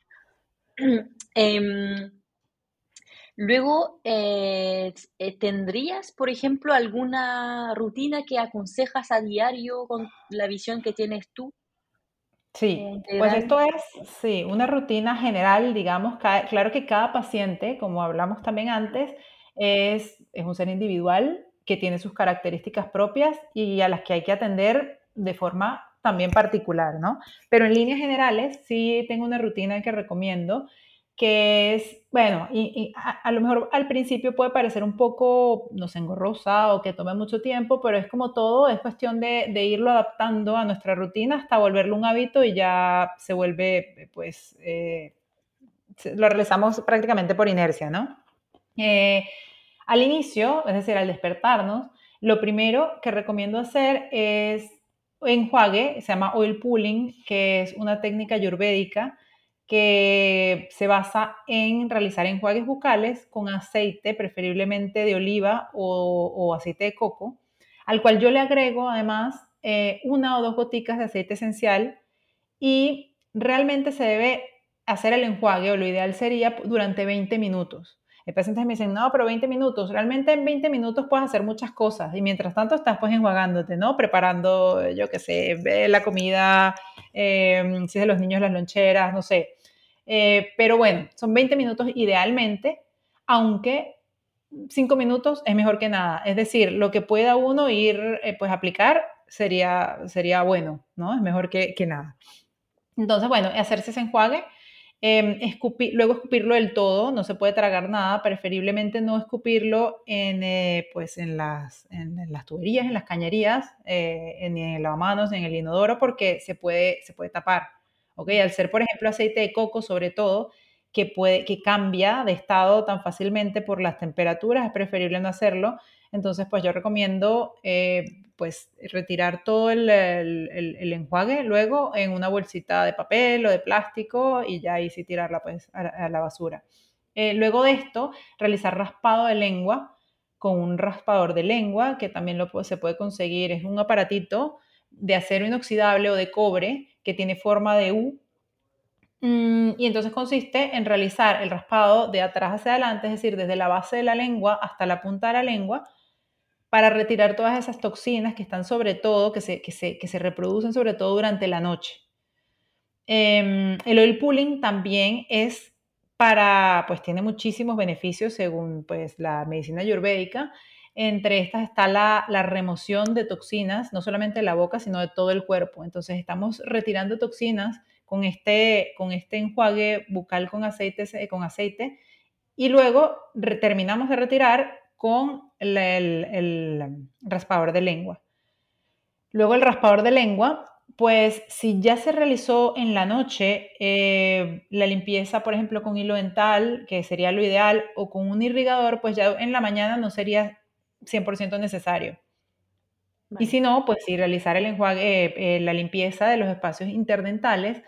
S1: Em, luego, eh, eh, ¿tendrías, por ejemplo, alguna rutina que aconsejas a diario con la visión que tienes tú?
S2: Sí, pues esto es, sí, una rutina general, digamos, claro que cada paciente, como hablamos también antes, es, es un ser individual, que tiene sus características propias y a las que hay que atender de forma también particular, ¿no? Pero en líneas generales sí tengo una rutina que recomiendo que es, bueno, y, a, lo mejor al principio puede parecer un poco, no sé, engorrosa o que tome mucho tiempo, pero es como todo, es cuestión de, irlo adaptando a nuestra rutina hasta volverlo un hábito y ya se vuelve, pues, eh, lo realizamos prácticamente por inercia, ¿no? Eh, al inicio, es decir, al despertarnos, lo primero que recomiendo hacer es enjuague, se llama oil pulling, que es una técnica ayurvédica que se basa en realizar enjuagues bucales con aceite, preferiblemente de oliva o, aceite de coco, al cual yo le agrego además eh, una o dos goticas de aceite esencial y realmente se debe hacer el enjuague o lo ideal sería durante 20 minutos. Hay pacientes me dicen, no, pero 20 minutos. Realmente en 20 minutos puedes hacer muchas cosas y mientras tanto estás pues enjuagándote, ¿no? Preparando, yo qué sé, la comida, em, si es de los niños las loncheras, no sé. Eh, pero bueno, son 20 minutos idealmente, aunque 5 minutos es mejor que nada. Es decir, lo que pueda uno ir eh, pues aplicar sería, sería bueno, ¿no? Es mejor que, que nada. Entonces, bueno, hacerse ese enjuague Em, luego escupirlo del todo, no se puede tragar nada, preferiblemente no escupirlo en, eh, pues en, las, en, las tuberías, en las cañerías, eh, ni en el lavamanos, en el inodoro, porque se puede, se puede tapar. ¿okay? Al ser, por ejemplo, aceite de coco, sobre todo, que, puede, que cambia de estado tan fácilmente por las temperaturas, es preferible no hacerlo. Entonces, pues yo recomiendo eh, pues retirar todo el, enjuague luego en una bolsita de papel o de plástico y ya ahí sí tirarla pues a, la basura. Eh, luego de esto, realizar raspado de lengua con un raspador de lengua que también lo, se puede conseguir. Es un aparatito de acero inoxidable o de cobre que tiene forma de U. Mm, y entonces consiste en realizar el raspado de atrás hacia adelante, es decir, desde la base de la lengua hasta la punta de la lengua, para retirar todas esas toxinas que están sobre todo, que se, que se, reproducen sobre todo durante la noche. Em, el oil pulling también es para, pues tiene muchísimos beneficios según pues la medicina ayurvédica. Entre estas está la, la, remoción de toxinas, no solamente de la boca, sino de todo el cuerpo. Entonces estamos retirando toxinas con este, con este enjuague bucal con aceite, con aceite y luego terminamos de retirar con el, raspador de lengua. Luego el raspador de lengua, pues si ya se realizó en la noche eh, la limpieza, por ejemplo, con hilo dental, que sería lo ideal, o con un irrigador, pues ya en la mañana no sería 100% necesario. Y si no, pues si realizar el enjuague, eh, la limpieza de los espacios interdentales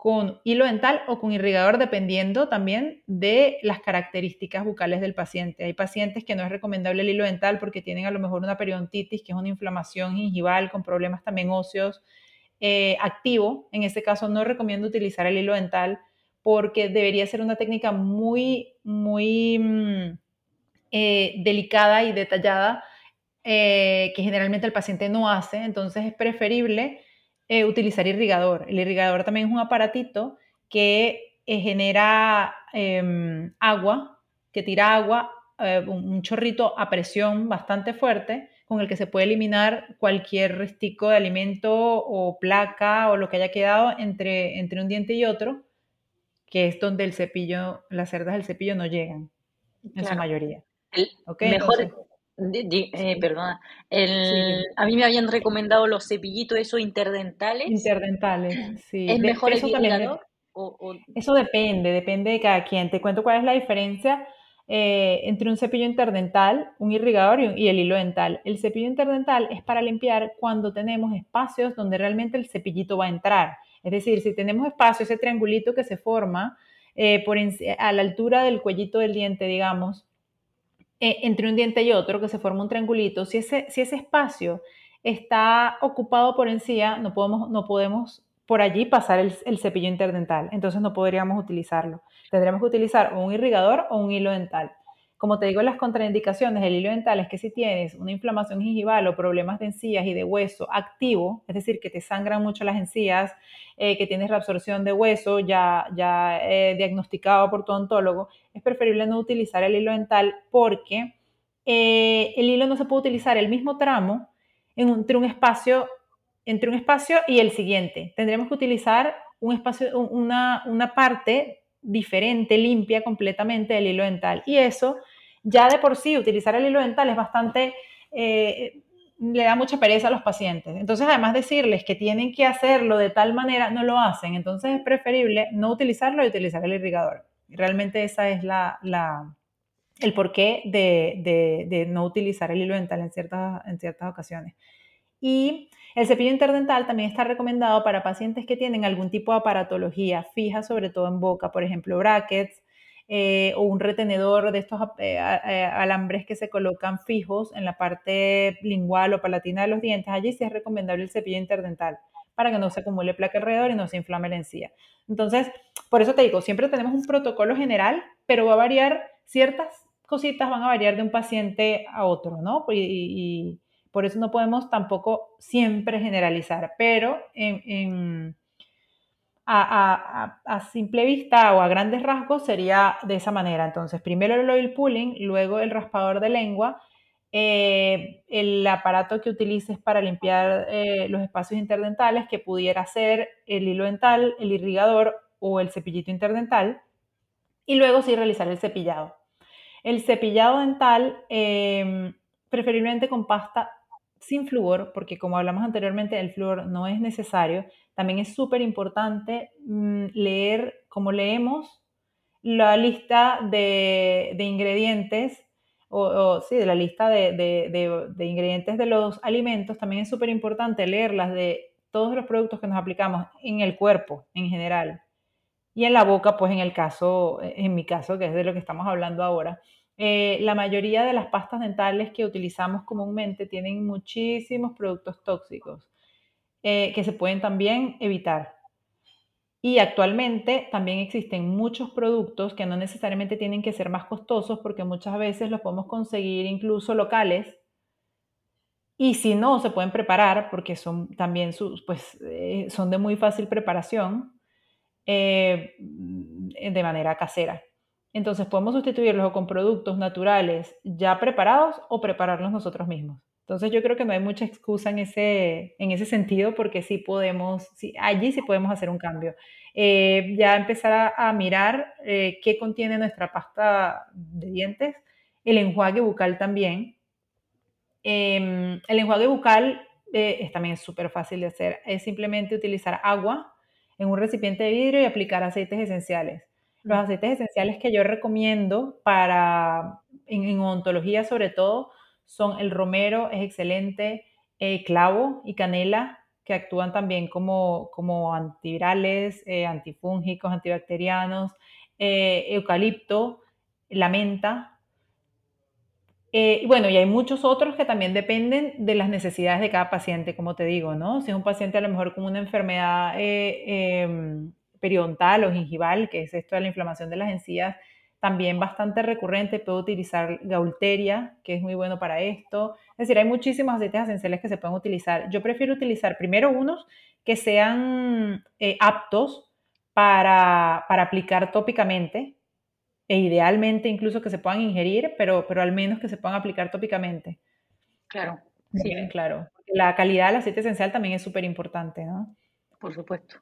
S2: con hilo dental o con irrigador, dependiendo también de las características bucales del paciente. Hay pacientes que no es recomendable el hilo dental porque tienen a lo mejor una periodontitis, que es una inflamación gingival con problemas también óseos eh, activo. En este caso no recomiendo utilizar el hilo dental porque debería ser una técnica muy, muy mm, eh, delicada y detallada eh, que generalmente el paciente no hace. Entonces es preferible eh, utilizar irrigador. El irrigador también es un aparatito que eh, genera em, agua, que tira agua, eh, un chorrito a presión bastante fuerte, con el que se puede eliminar cualquier restico de alimento o placa o lo que haya quedado entre, entre un diente y otro, que es donde el cepillo, las cerdas del cepillo no llegan, en su mayoría.
S1: mejor, eh, perdona, a mí me habían recomendado los cepillitos esos interdentales.
S2: Interdentales, sí.
S1: ¿Es mejor el irrigador?
S2: Eso depende, depende de cada quien. Te cuento cuál es la diferencia eh, entre un cepillo interdental, un irrigador y, el hilo dental. El cepillo interdental es para limpiar cuando tenemos espacios donde realmente el cepillito va a entrar. Es decir, si tenemos espacio, ese triangulito que se forma eh, por a la altura del cuellito del diente, digamos, eh, entre un diente y otro, que se forma un triangulito, si ese, si ese espacio está ocupado por encía, no podemos, no podemos por allí pasar el, el, cepillo interdental, entonces no podríamos utilizarlo. Tendremos que utilizar un irrigador o un hilo dental. Como te digo, las contraindicaciones del hilo dental es que si tienes una inflamación gingival o problemas de encías y de hueso activo, es decir, que te sangran mucho las encías, eh, que tienes reabsorción de hueso ya, ya eh, diagnosticado por tu ontólogo, es preferible no utilizar el hilo dental porque eh, el hilo no se puede utilizar el mismo tramo entre un espacio entre un espacio y el siguiente. Tendremos que utilizar un espacio, una, una parte diferente, limpia completamente del hilo dental. Y eso, ya de por sí, utilizar el hilo dental es bastante, eh, le da mucha pereza a los pacientes. Entonces, además decirles que tienen que hacerlo de tal manera, no lo hacen. Entonces, es preferible no utilizarlo y utilizar el irrigador. Realmente esa es la, la el porqué de, de, no utilizar el hilo dental en ciertas, en ciertas ocasiones. Y el cepillo interdental también está recomendado para pacientes que tienen algún tipo de aparatología fija, sobre todo en boca, por ejemplo, brackets eh, o un retenedor de estos eh, eh, alambres que se colocan fijos en la parte lingual o palatina de los dientes. Allí sí es recomendable el cepillo interdental para que no se acumule placa alrededor y no se inflame la encía. Entonces, por eso te digo, siempre tenemos un protocolo general, pero va a variar, ciertas cositas van a variar de un paciente a otro, ¿no? y por eso no podemos tampoco siempre generalizar, pero a, simple vista o a grandes rasgos sería de esa manera. Entonces, primero el oil pulling, luego el raspador de lengua, eh, el aparato que utilices para limpiar eh, los espacios interdentales, que pudiera ser el hilo dental, el irrigador o el cepillito interdental, y luego sí realizar el cepillado. El cepillado dental, eh, preferiblemente con pasta sin flúor, porque como hablamos anteriormente, el flúor no es necesario. También es súper importante mm, leer, como leemos, la lista de, ingredientes, o, sí, de la lista de, ingredientes de los alimentos, también es súper importante leerlas de todos los productos que nos aplicamos en el cuerpo en general. Y en la boca, pues en el caso, en mi caso, que es de lo que estamos hablando ahora, eh, la mayoría de las pastas dentales que utilizamos comúnmente tienen muchísimos productos tóxicos eh, que se pueden también evitar. Y actualmente también existen muchos productos que no necesariamente tienen que ser más costosos porque muchas veces los podemos conseguir incluso locales. Y si no, se pueden preparar porque son también sus, pues, eh, son de muy fácil preparación de manera casera. Entonces podemos sustituirlos con productos naturales ya preparados o prepararlos nosotros mismos. Entonces yo creo que no hay mucha excusa en ese, en ese sentido porque sí podemos, sí, allí sí podemos hacer un cambio. Eh, ya empezar a, mirar eh, qué contiene nuestra pasta de dientes, el enjuague bucal también. Em, el enjuague bucal eh, es también súper fácil de hacer. Es simplemente utilizar agua en un recipiente de vidrio y aplicar aceites esenciales. Los aceites esenciales que yo recomiendo para, en, odontología sobre todo, son el romero, es excelente, eh, clavo y canela, que actúan también como, como antivirales, eh, antifúngicos, antibacterianos, eh, eucalipto, la menta. y bueno, y hay muchos otros que también dependen de las necesidades de cada paciente, como te digo, ¿no? Si es un paciente a lo mejor con una enfermedad em, periodontal o gingival, que es esto de la inflamación de las encías, también bastante recurrente. Puedo utilizar gaulteria, que es muy bueno para esto. Es decir, hay muchísimos aceites esenciales que se pueden utilizar. Yo prefiero utilizar primero unos que sean eh, aptos para, aplicar tópicamente, e idealmente incluso que se puedan ingerir, pero, pero al menos que se puedan aplicar tópicamente.
S1: Claro.
S2: Sí, claro. La calidad del aceite esencial también es súper importante, ¿no?
S1: Por supuesto.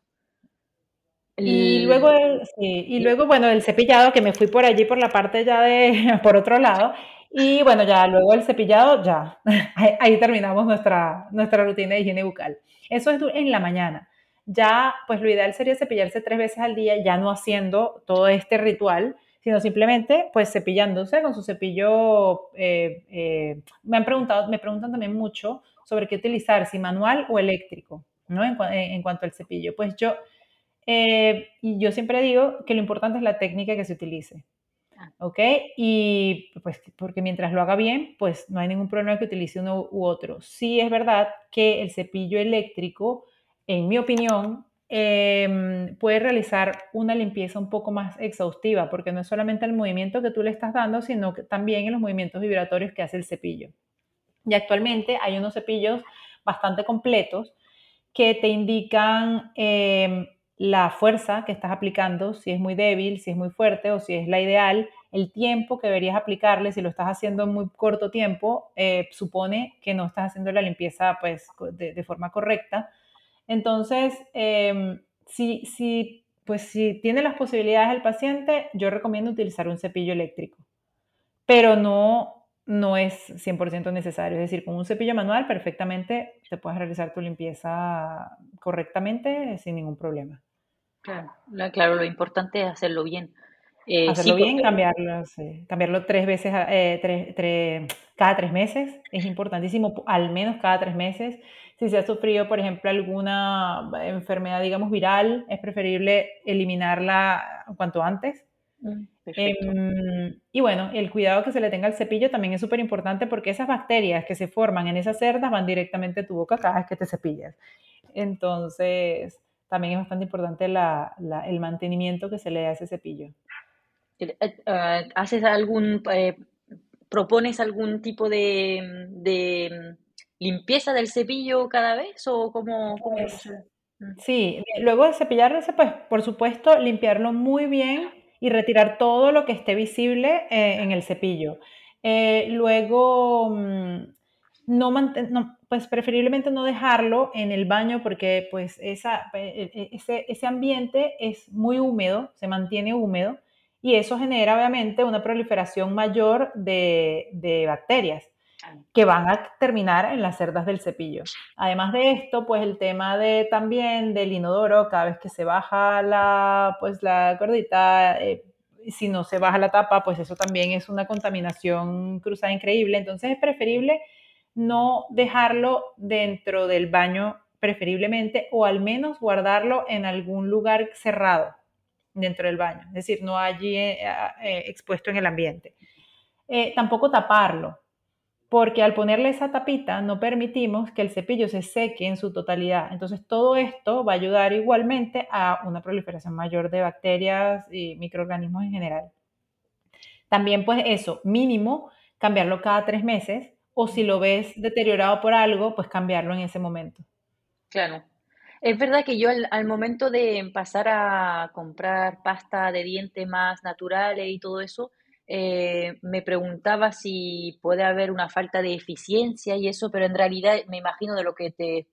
S2: Y luego, el, y luego, bueno, el cepillado, que me fui por allí por la parte ya de, por otro lado, Y bueno, ya luego el cepillado, ya, ahí, terminamos nuestra, nuestra rutina de higiene bucal. Eso es en la mañana. Ya, pues lo ideal sería cepillarse tres veces al día, ya no haciendo todo este ritual, sino simplemente pues cepillándose con su cepillo. Eh, eh, me han preguntado, me preguntan también mucho sobre qué utilizar, si manual o eléctrico, ¿no? En, en cuanto al cepillo. Pues yo, eh, y yo siempre digo que lo importante es la técnica que se utilice. Ah. ¿Ok? Y pues porque mientras lo haga bien, pues no hay ningún problema que utilice uno u otro. Sí es verdad que el cepillo eléctrico, en mi opinión, em, puede realizar una limpieza un poco más exhaustiva, porque no es solamente el movimiento que tú le estás dando, sino que también en los movimientos vibratorios que hace el cepillo. Y actualmente hay unos cepillos bastante completos que te indican em, la fuerza que estás aplicando, si es muy débil, si es muy fuerte o si es la ideal, el tiempo que deberías aplicarle, si lo estás haciendo en muy corto tiempo, eh, supone que no estás haciendo la limpieza pues, de, forma correcta. Entonces, em, si, si, pues, si tiene las posibilidades el paciente, yo recomiendo utilizar un cepillo eléctrico, pero no, no es 100% necesario. Es decir, con un cepillo manual perfectamente te puedes realizar tu limpieza correctamente sin ningún problema.
S1: Claro, claro, lo importante es hacerlo bien.
S2: Eh, hacerlo bien, cambiarlo, cambiarlo tres veces, eh, cada tres meses, es importantísimo, al menos cada tres meses. Si se ha sufrido, por ejemplo, alguna enfermedad, digamos, viral, es preferible eliminarla cuanto antes. Mm, em, y bueno, el cuidado que se le tenga al cepillo también es súper importante porque esas bacterias que se forman en esas cerdas van directamente a tu boca cada vez que te cepillas. Entonces, también es bastante importante el mantenimiento que se le da a ese cepillo.
S1: Eh, eh, ¿Haces algún, eh, propones algún tipo de, limpieza del cepillo cada vez o cómo,
S2: pues, mm. Sí, luego de cepillarse, pues por supuesto limpiarlo muy bien y retirar todo lo que esté visible en el cepillo. luego, mm, no, no, pues preferiblemente no dejarlo en el baño porque pues esa, e, e, ese, ese ambiente es muy húmedo, se mantiene húmedo y eso genera obviamente una proliferación mayor de, de bacterias que van a terminar en las cerdas del cepillo. Además de esto, pues el tema de también del inodoro, cada vez que se baja la, pues la cordita, eh, si no se baja la tapa, pues eso también es una contaminación cruzada increíble. Entonces es preferible no dejarlo dentro del baño preferiblemente o al menos guardarlo en algún lugar cerrado dentro del baño, es decir, no allí eh, eh, expuesto en el ambiente. Eh, tampoco taparlo, porque al ponerle esa tapita no permitimos que el cepillo se seque en su totalidad. Entonces todo esto va a ayudar igualmente a una proliferación mayor de bacterias y microorganismos en general. También pues eso, mínimo, cambiarlo cada tres meses o si lo ves deteriorado por algo, pues cambiarlo en ese momento.
S1: Claro. Es verdad que yo al, momento de pasar a comprar pasta de dientes más naturales y todo eso, eh, me preguntaba si puede haber una falta de eficiencia y eso, pero en realidad me imagino de lo que te,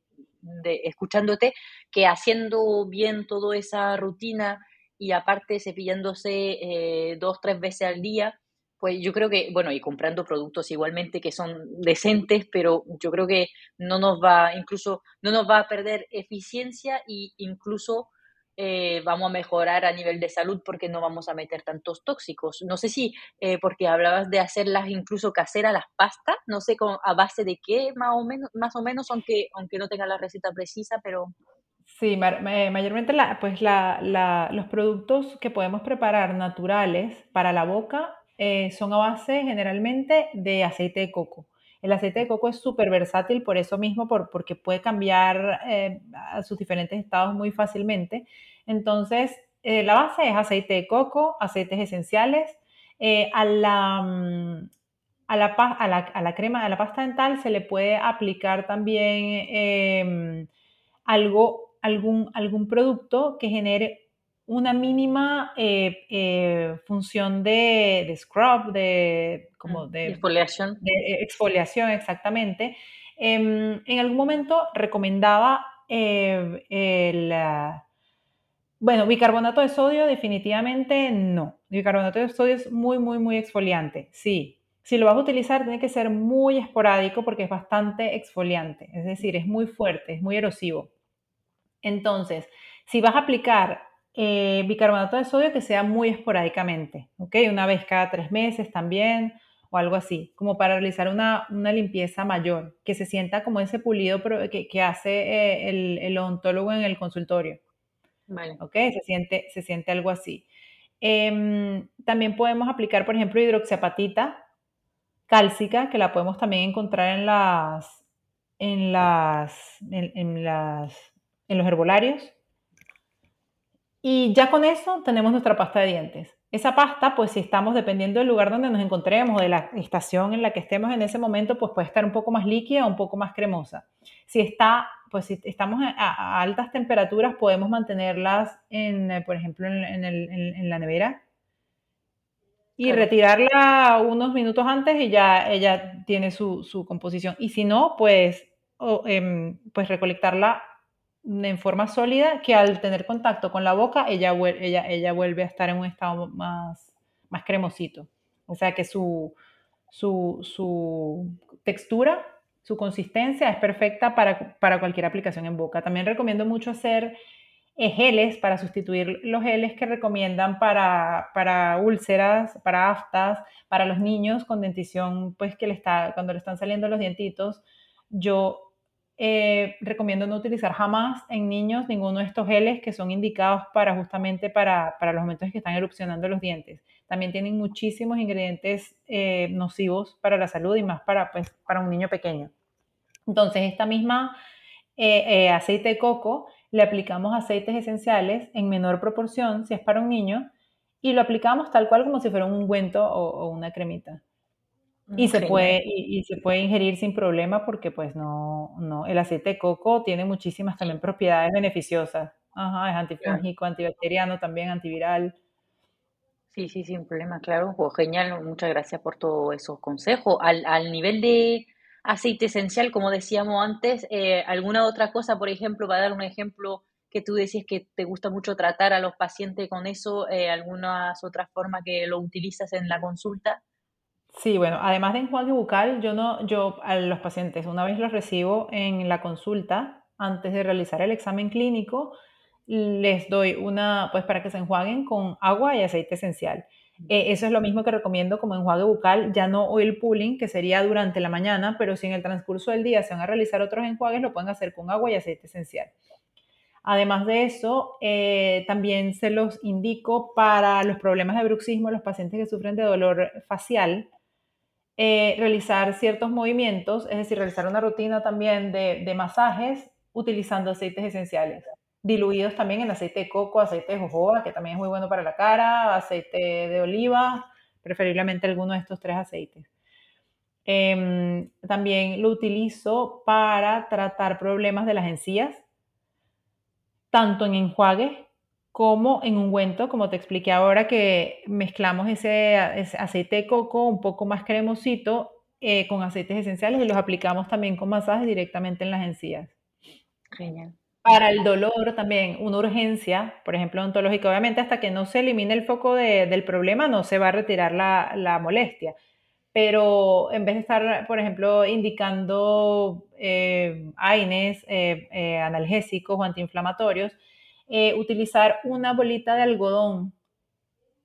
S1: escuchándote, que haciendo bien toda esa rutina y aparte cepillándose eh, dos, tres veces al día, pues yo creo que, bueno, y comprando productos igualmente que son decentes, pero yo creo que no nos va, incluso, no nos va a perder eficiencia e incluso eh, vamos a mejorar a nivel de salud porque no vamos a meter tantos tóxicos. No sé si, eh, porque hablabas de hacerlas incluso caseras, las pastas, no sé a base de qué más o menos, más o menos aunque, aunque no tenga la receta precisa, pero...
S2: Sí, mayormente la, pues la, los productos que podemos preparar naturales para la boca eh, son a base generalmente de aceite de coco. El aceite de coco es súper versátil por eso mismo, por, porque puede cambiar eh, sus diferentes estados muy fácilmente. Entonces, eh, la base es aceite de coco, aceites esenciales. a, la, mm, a, la, a, la, a, la, crema, a la pasta dental se le puede aplicar también em, algo, algún, algún producto que genere una mínima eh, eh, función de, scrub, de, como mm, de,
S1: exfoliación.
S2: De eh, exfoliación, exactamente. Em, en algún momento recomendaba el... bueno, bicarbonato de sodio definitivamente no. Bicarbonato de sodio es muy, muy, muy exfoliante, sí. Si lo vas a utilizar, tiene que ser muy esporádico porque es bastante exfoliante, es decir, es muy fuerte, es muy erosivo. Entonces, si vas a aplicar eh, bicarbonato de sodio, que sea muy esporádicamente, ¿ok? Una vez cada tres meses también, o algo así, como para realizar una, limpieza mayor, que se sienta como ese pulido que, que hace eh, el, el, odontólogo en el consultorio. Vale. ¿Ok? Se siente, se siente algo así. Em, también podemos aplicar, por ejemplo, hidroxiapatita cálcica, que la podemos también encontrar en las, en las, en las, en los herbolarios. Y ya con eso tenemos nuestra pasta de dientes. Esa pasta, pues si estamos dependiendo del lugar donde nos encontremos, de la estación en la que estemos en ese momento, pues puede estar un poco más líquida o un poco más cremosa. Si está, pues si estamos a, altas temperaturas, podemos mantenerlas en, eh, por ejemplo, en, la nevera y retirarla unos minutos antes y ya ella tiene su, composición. Y si no, pues, em, pues recolectarla en forma sólida que al tener contacto con la boca ella, ella, ella vuelve a estar en un estado más, más cremosito. O sea que su, su, su textura, su consistencia es perfecta para, para, cualquier aplicación en boca. También recomiendo mucho hacer eh, geles para sustituir los geles que recomiendan para, para úlceras, para aftas, para los niños con dentición, pues que le está, cuando le están saliendo los dientitos. Yo eh, recomiendo no utilizar jamás en niños ninguno de estos geles que son indicados para justamente para, para los momentos en que están erupcionando los dientes. También tienen muchísimos ingredientes eh, nocivos para la salud y más para, pues, para un niño pequeño. Entonces, esta misma eh, aceite de coco le aplicamos aceites esenciales en menor proporción si es para un niño y lo aplicamos tal cual como si fuera un ungüento o una cremita. Y se, puede, y, se puede ingerir sin problema porque pues no, no, el aceite de coco tiene muchísimas también propiedades beneficiosas. Ajá, es antifúngico, antibacteriano, también antiviral.
S1: Sí, sí, sin problema, claro. Pues genial, muchas gracias por todos esos consejos. Al, al nivel de aceite esencial, como decíamos antes, eh, ¿alguna otra cosa, por ejemplo, para dar un ejemplo que tú decías que te gusta mucho tratar a los pacientes con eso, eh, algunas otras formas que lo utilizas en la consulta?
S2: Sí, bueno, además de enjuague bucal, yo no, yo a los pacientes, una vez los recibo en la consulta, antes de realizar el examen clínico, les doy una, pues para que se enjuaguen con agua y aceite esencial. Eh, eso es lo mismo que recomiendo como enjuague bucal, ya no oil pulling, que sería durante la mañana, pero si en el transcurso del día se van a realizar otros enjuagues, lo pueden hacer con agua y aceite esencial. Además de eso, eh, también se los indico para los problemas de bruxismo, los pacientes que sufren de dolor facial, eh, realizar ciertos movimientos, es decir, realizar una rutina también de, masajes utilizando aceites esenciales, diluidos también en aceite de coco, aceite de jojoba, que también es muy bueno para la cara, aceite de oliva, preferiblemente alguno de estos tres aceites. Em, también lo utilizo para tratar problemas de las encías, tanto en enjuagues como en ungüento, como te expliqué ahora, que mezclamos ese, aceite de coco un poco más cremosito eh, con aceites esenciales y los aplicamos también con masajes directamente en las encías. Genial. Para el dolor también, una urgencia, por ejemplo, ontológica, obviamente hasta que no se elimine el foco del problema no se va a retirar la, molestia. Pero en vez de estar, por ejemplo, indicando eh, AINES, eh, analgésicos o antiinflamatorios, eh, utilizar una bolita de algodón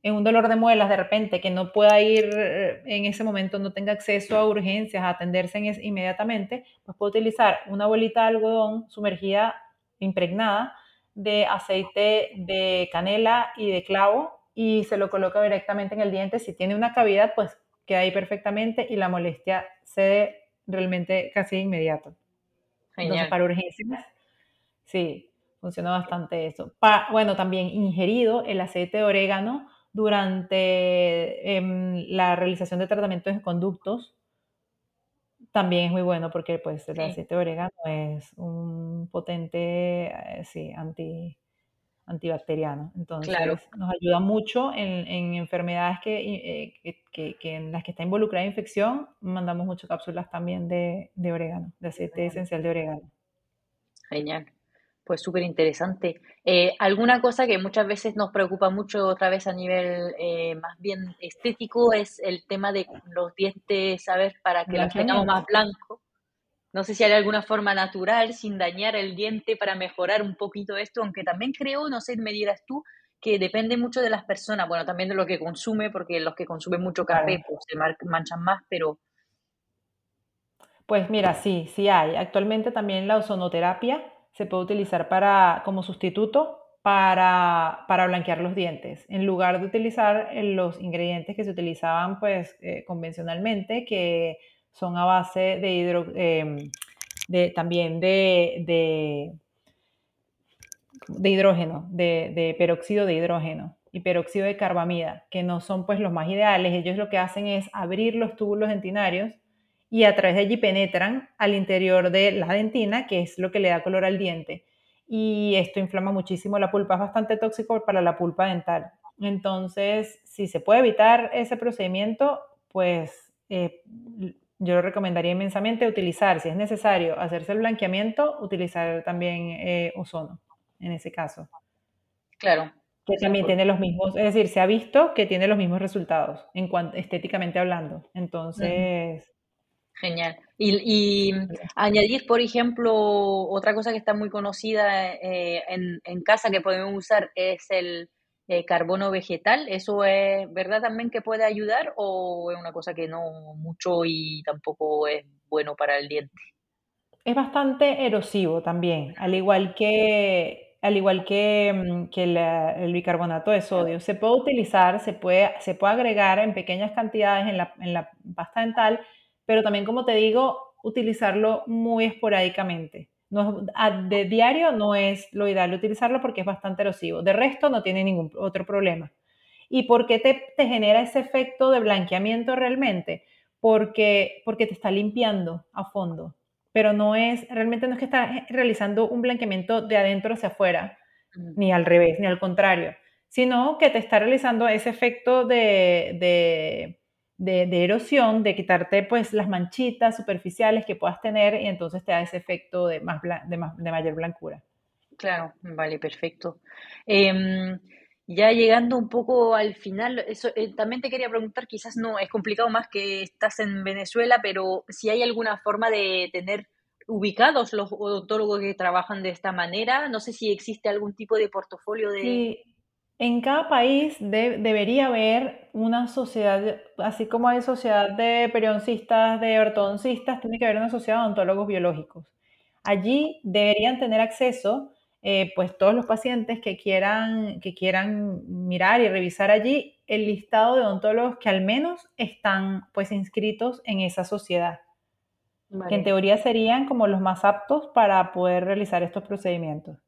S2: en un dolor de muelas de repente, que no pueda ir eh, en ese momento, no tenga acceso a urgencias, a atenderse inmediatamente, pues puede utilizar una bolita de algodón sumergida, impregnada de aceite de canela y de clavo y se lo coloca directamente en el diente. Si tiene una cavidad, pues queda ahí perfectamente y la molestia cede realmente casi de inmediato. Entonces, para urgencias, sí, Funciona bastante eso. bueno, también ingerido el aceite de orégano durante em, la realización de tratamientos de conductos también es muy bueno porque pues el aceite de orégano es un potente eh, sí, anti, antibacteriano. Entonces nos ayuda mucho en, enfermedades eh, que, que, en las que está involucrada infección. Mandamos muchas cápsulas también de, de orégano, de aceite esencial de orégano.
S1: Genial. Pues súper interesante. Eh, alguna cosa que muchas veces nos preocupa mucho otra vez a nivel eh, más bien estético es el tema de los dientes, ¿sabes? Para que los tengamos más blancos. No sé si hay alguna forma natural sin dañar el diente para mejorar un poquito esto, aunque también creo, no sé, me dirás tú, que depende mucho de las personas, bueno, también de lo que consume, porque los que consumen mucho café pues, se manchan más, pero...
S2: Pues mira, sí, sí hay. Actualmente también la ozonoterapia se puede utilizar para, como sustituto para, blanquear los dientes, en lugar de utilizar eh, los ingredientes que se utilizaban pues eh, convencionalmente, que son a base de, hidro, em, de también de, de, hidrógeno, de, de, peróxido de hidrógeno y peróxido de carbamida, que no son pues los más ideales. Ellos lo que hacen es abrir los túbulos dentinarios y a través de allí penetran al interior de la dentina, que es lo que le da color al diente. Y esto inflama muchísimo la pulpa, es bastante tóxico para la pulpa dental. Entonces, si se puede evitar ese procedimiento, pues eh, yo lo recomendaría inmensamente utilizar, si es necesario hacerse el blanqueamiento, utilizar también eh, ozono en ese caso.
S1: Claro.
S2: Que también tiene los mismos, es decir, se ha visto que tiene los mismos resultados en cuanto estéticamente hablando. Entonces,
S1: Genial. Y, añadir, por ejemplo, otra cosa que está muy conocida eh, en, casa que podemos usar es el eh, carbono vegetal. ¿Eso es verdad también que puede ayudar o es una cosa que no mucho y tampoco es bueno para el diente?
S2: Es bastante erosivo también, al igual que, al igual que, mm, el, bicarbonato de sodio. Se puede utilizar, se puede, se puede agregar en pequeñas cantidades en la, en la pasta dental pero también, como te digo, utilizarlo muy esporádicamente. No, de diario no es lo ideal utilizarlo porque es bastante erosivo. De resto, no tiene ningún otro problema. ¿Y por qué te, te genera ese efecto de blanqueamiento realmente? Porque, porque te está limpiando a fondo. Pero no es, realmente no es que está realizando un blanqueamiento de adentro hacia afuera, ni al revés, ni al contrario, sino que te está realizando ese efecto de de, erosión, de quitarte pues las manchitas superficiales que puedas tener y entonces te da ese efecto de, más, de, mayor blancura.
S1: Claro, vale, perfecto. Em, ya llegando un poco al final, eso, eh, también te quería preguntar, quizás no es complicado más que estás en Venezuela, pero si hay alguna forma de tener ubicados los odontólogos que trabajan de esta manera, no sé si existe algún tipo de portafolio de...
S2: En cada país debería haber una sociedad, así como hay sociedad de periodoncistas, de ortodoncistas, tiene que haber una sociedad de odontólogos biológicos. Allí deberían tener acceso, eh, pues todos los pacientes que quieran, que quieran mirar y revisar allí el listado de odontólogos que al menos están pues inscritos en esa sociedad, que en teoría serían como los más aptos para poder realizar estos procedimientos.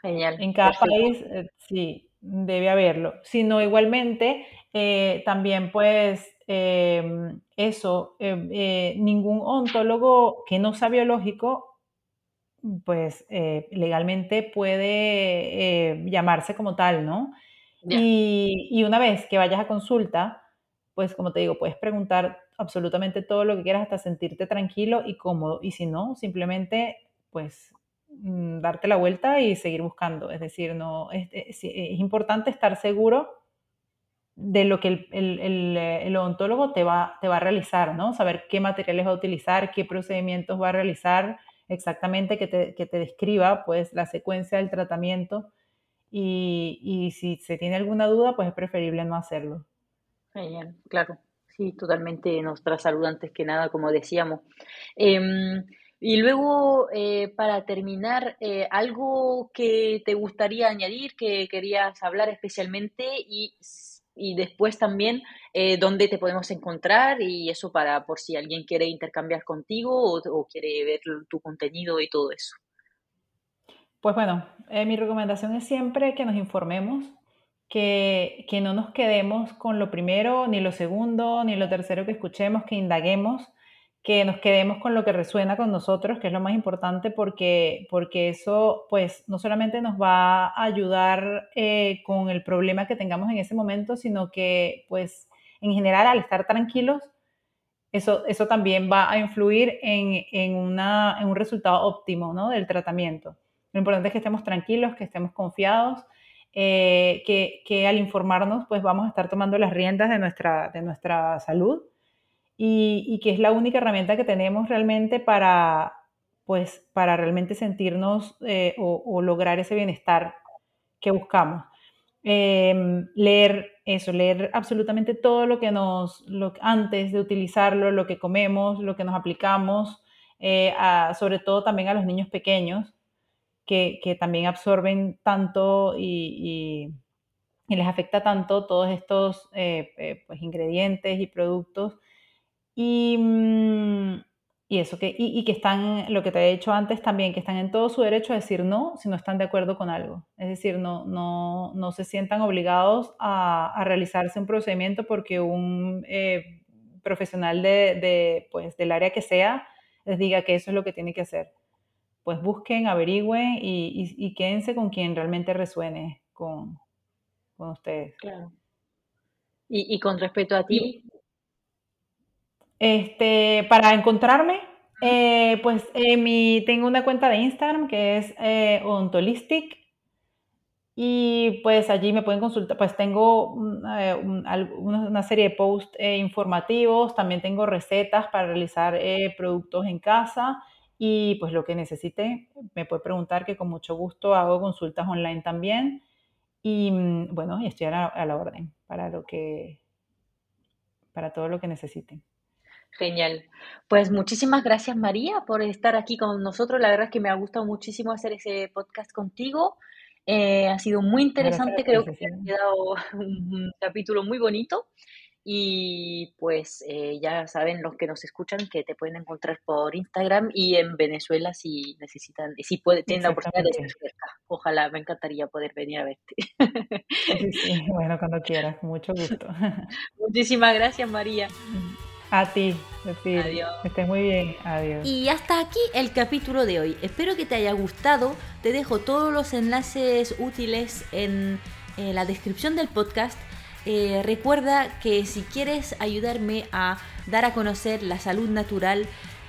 S1: Genial.
S2: En cada país, eh, sí, debe haberlo, sino igualmente eh, también pues em, eso, em, eh, ningún ontólogo que no sea biológico pues eh, legalmente puede llamarse como tal, ¿no? Y, y, una vez que vayas a consulta, pues como te digo, puedes preguntar absolutamente todo lo que quieras hasta sentirte tranquilo y cómodo. Y si no, simplemente pues Mm, darte la vuelta y seguir buscando. Es decir, no, es, es, importante estar seguro de lo que el, el, el, odontólogo te va, te va a realizar, ¿no? Saber qué materiales va a utilizar, qué procedimientos va a realizar, exactamente que te, que te describa pues la secuencia del tratamiento y, y, si se tiene alguna duda, pues es preferible no hacerlo.
S1: Bien, claro, sí, totalmente nuestra salud antes que nada, como decíamos. Em, y luego, eh, para terminar, eh, algo que te gustaría añadir, que querías hablar especialmente y, y después también eh, dónde te podemos encontrar y eso para por si alguien quiere intercambiar contigo o, quiere ver tu contenido y todo eso.
S2: Pues bueno, mi recomendación es siempre que nos informemos, que, que no nos quedemos con lo primero, ni lo segundo, ni lo tercero que escuchemos, que indaguemos que nos quedemos con lo que resuena con nosotros, que es lo más importante porque, porque eso pues no solamente nos va a ayudar eh, con el problema que tengamos en ese momento, sino que pues en general al estar tranquilos, eso, eso también va a influir en, en, una, en un resultado óptimo ¿no? del tratamiento. Lo importante es que estemos tranquilos, que estemos confiados, eh, que, que, al informarnos pues vamos a estar tomando las riendas de nuestra, de nuestra salud y, y que es la única herramienta que tenemos realmente para, pues, para realmente sentirnos eh, o, o, lograr ese bienestar que buscamos. Em, leer eso, leer absolutamente todo lo que nos, lo, antes de utilizarlo, lo que comemos, lo que nos aplicamos, eh, sobre todo también a los niños pequeños, que, que también absorben tanto y, y, les afecta tanto todos estos eh, eh, pues, ingredientes y productos. Y, mm, y eso, que, y, que están, lo que te he dicho antes también, que están en todo su derecho a decir no si no están de acuerdo con algo. Es decir, no, no, no se sientan obligados a, a realizarse un procedimiento porque un eh, profesional de, de, pues, del área que sea les diga que eso es lo que tiene que hacer. Pues busquen, averigüen y, y, y quédense con quien realmente resuene con, con ustedes.
S1: Claro. Y, y con respecto a ti,
S2: este, para encontrarme, eh, pues eh, mi, tengo una cuenta de Instagram que es eh, Ontolistic. Y pues allí me pueden consultar, pues tengo eh, un, una serie de posts eh, informativos, también tengo recetas para realizar eh, productos en casa. Y pues lo que necesite me puede preguntar que con mucho gusto hago consultas online también. Y mm, bueno, estoy a la, a la orden para lo que para todo lo que necesiten.
S1: Genial. Pues muchísimas gracias María por estar aquí con nosotros. La verdad es que me ha gustado muchísimo hacer ese podcast contigo. Eh, ha sido muy interesante, creo que ha quedado un, capítulo muy bonito. Y pues eh, ya saben los que nos escuchan que te pueden encontrar por Instagram y en Venezuela si necesitan, si puede, tienen la oportunidad de estar cerca. Ojalá, me encantaría poder venir a verte.
S2: Sí, sí, bueno, cuando quieras, mucho gusto.
S1: Muchísimas gracias, María.
S2: A ti, decir. Adiós. Estés muy bien. Adiós.
S1: Y hasta aquí el capítulo de hoy. Espero que te haya gustado. Te dejo todos los enlaces útiles en, en la descripción del podcast. Eh, recuerda que si quieres ayudarme a dar a conocer la salud natural,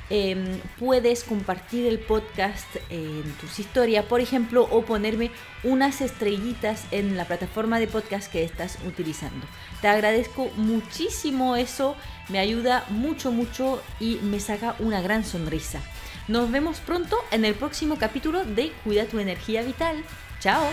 S1: eh, puedes compartir el podcast en tus historias, por ejemplo, o ponerme unas estrellitas en la plataforma de podcast que estás utilizando. Te agradezco muchísimo eso, me ayuda mucho, mucho y me saca una gran sonrisa. Nos vemos pronto en el próximo capítulo de Cuida tu energía vital. Chao.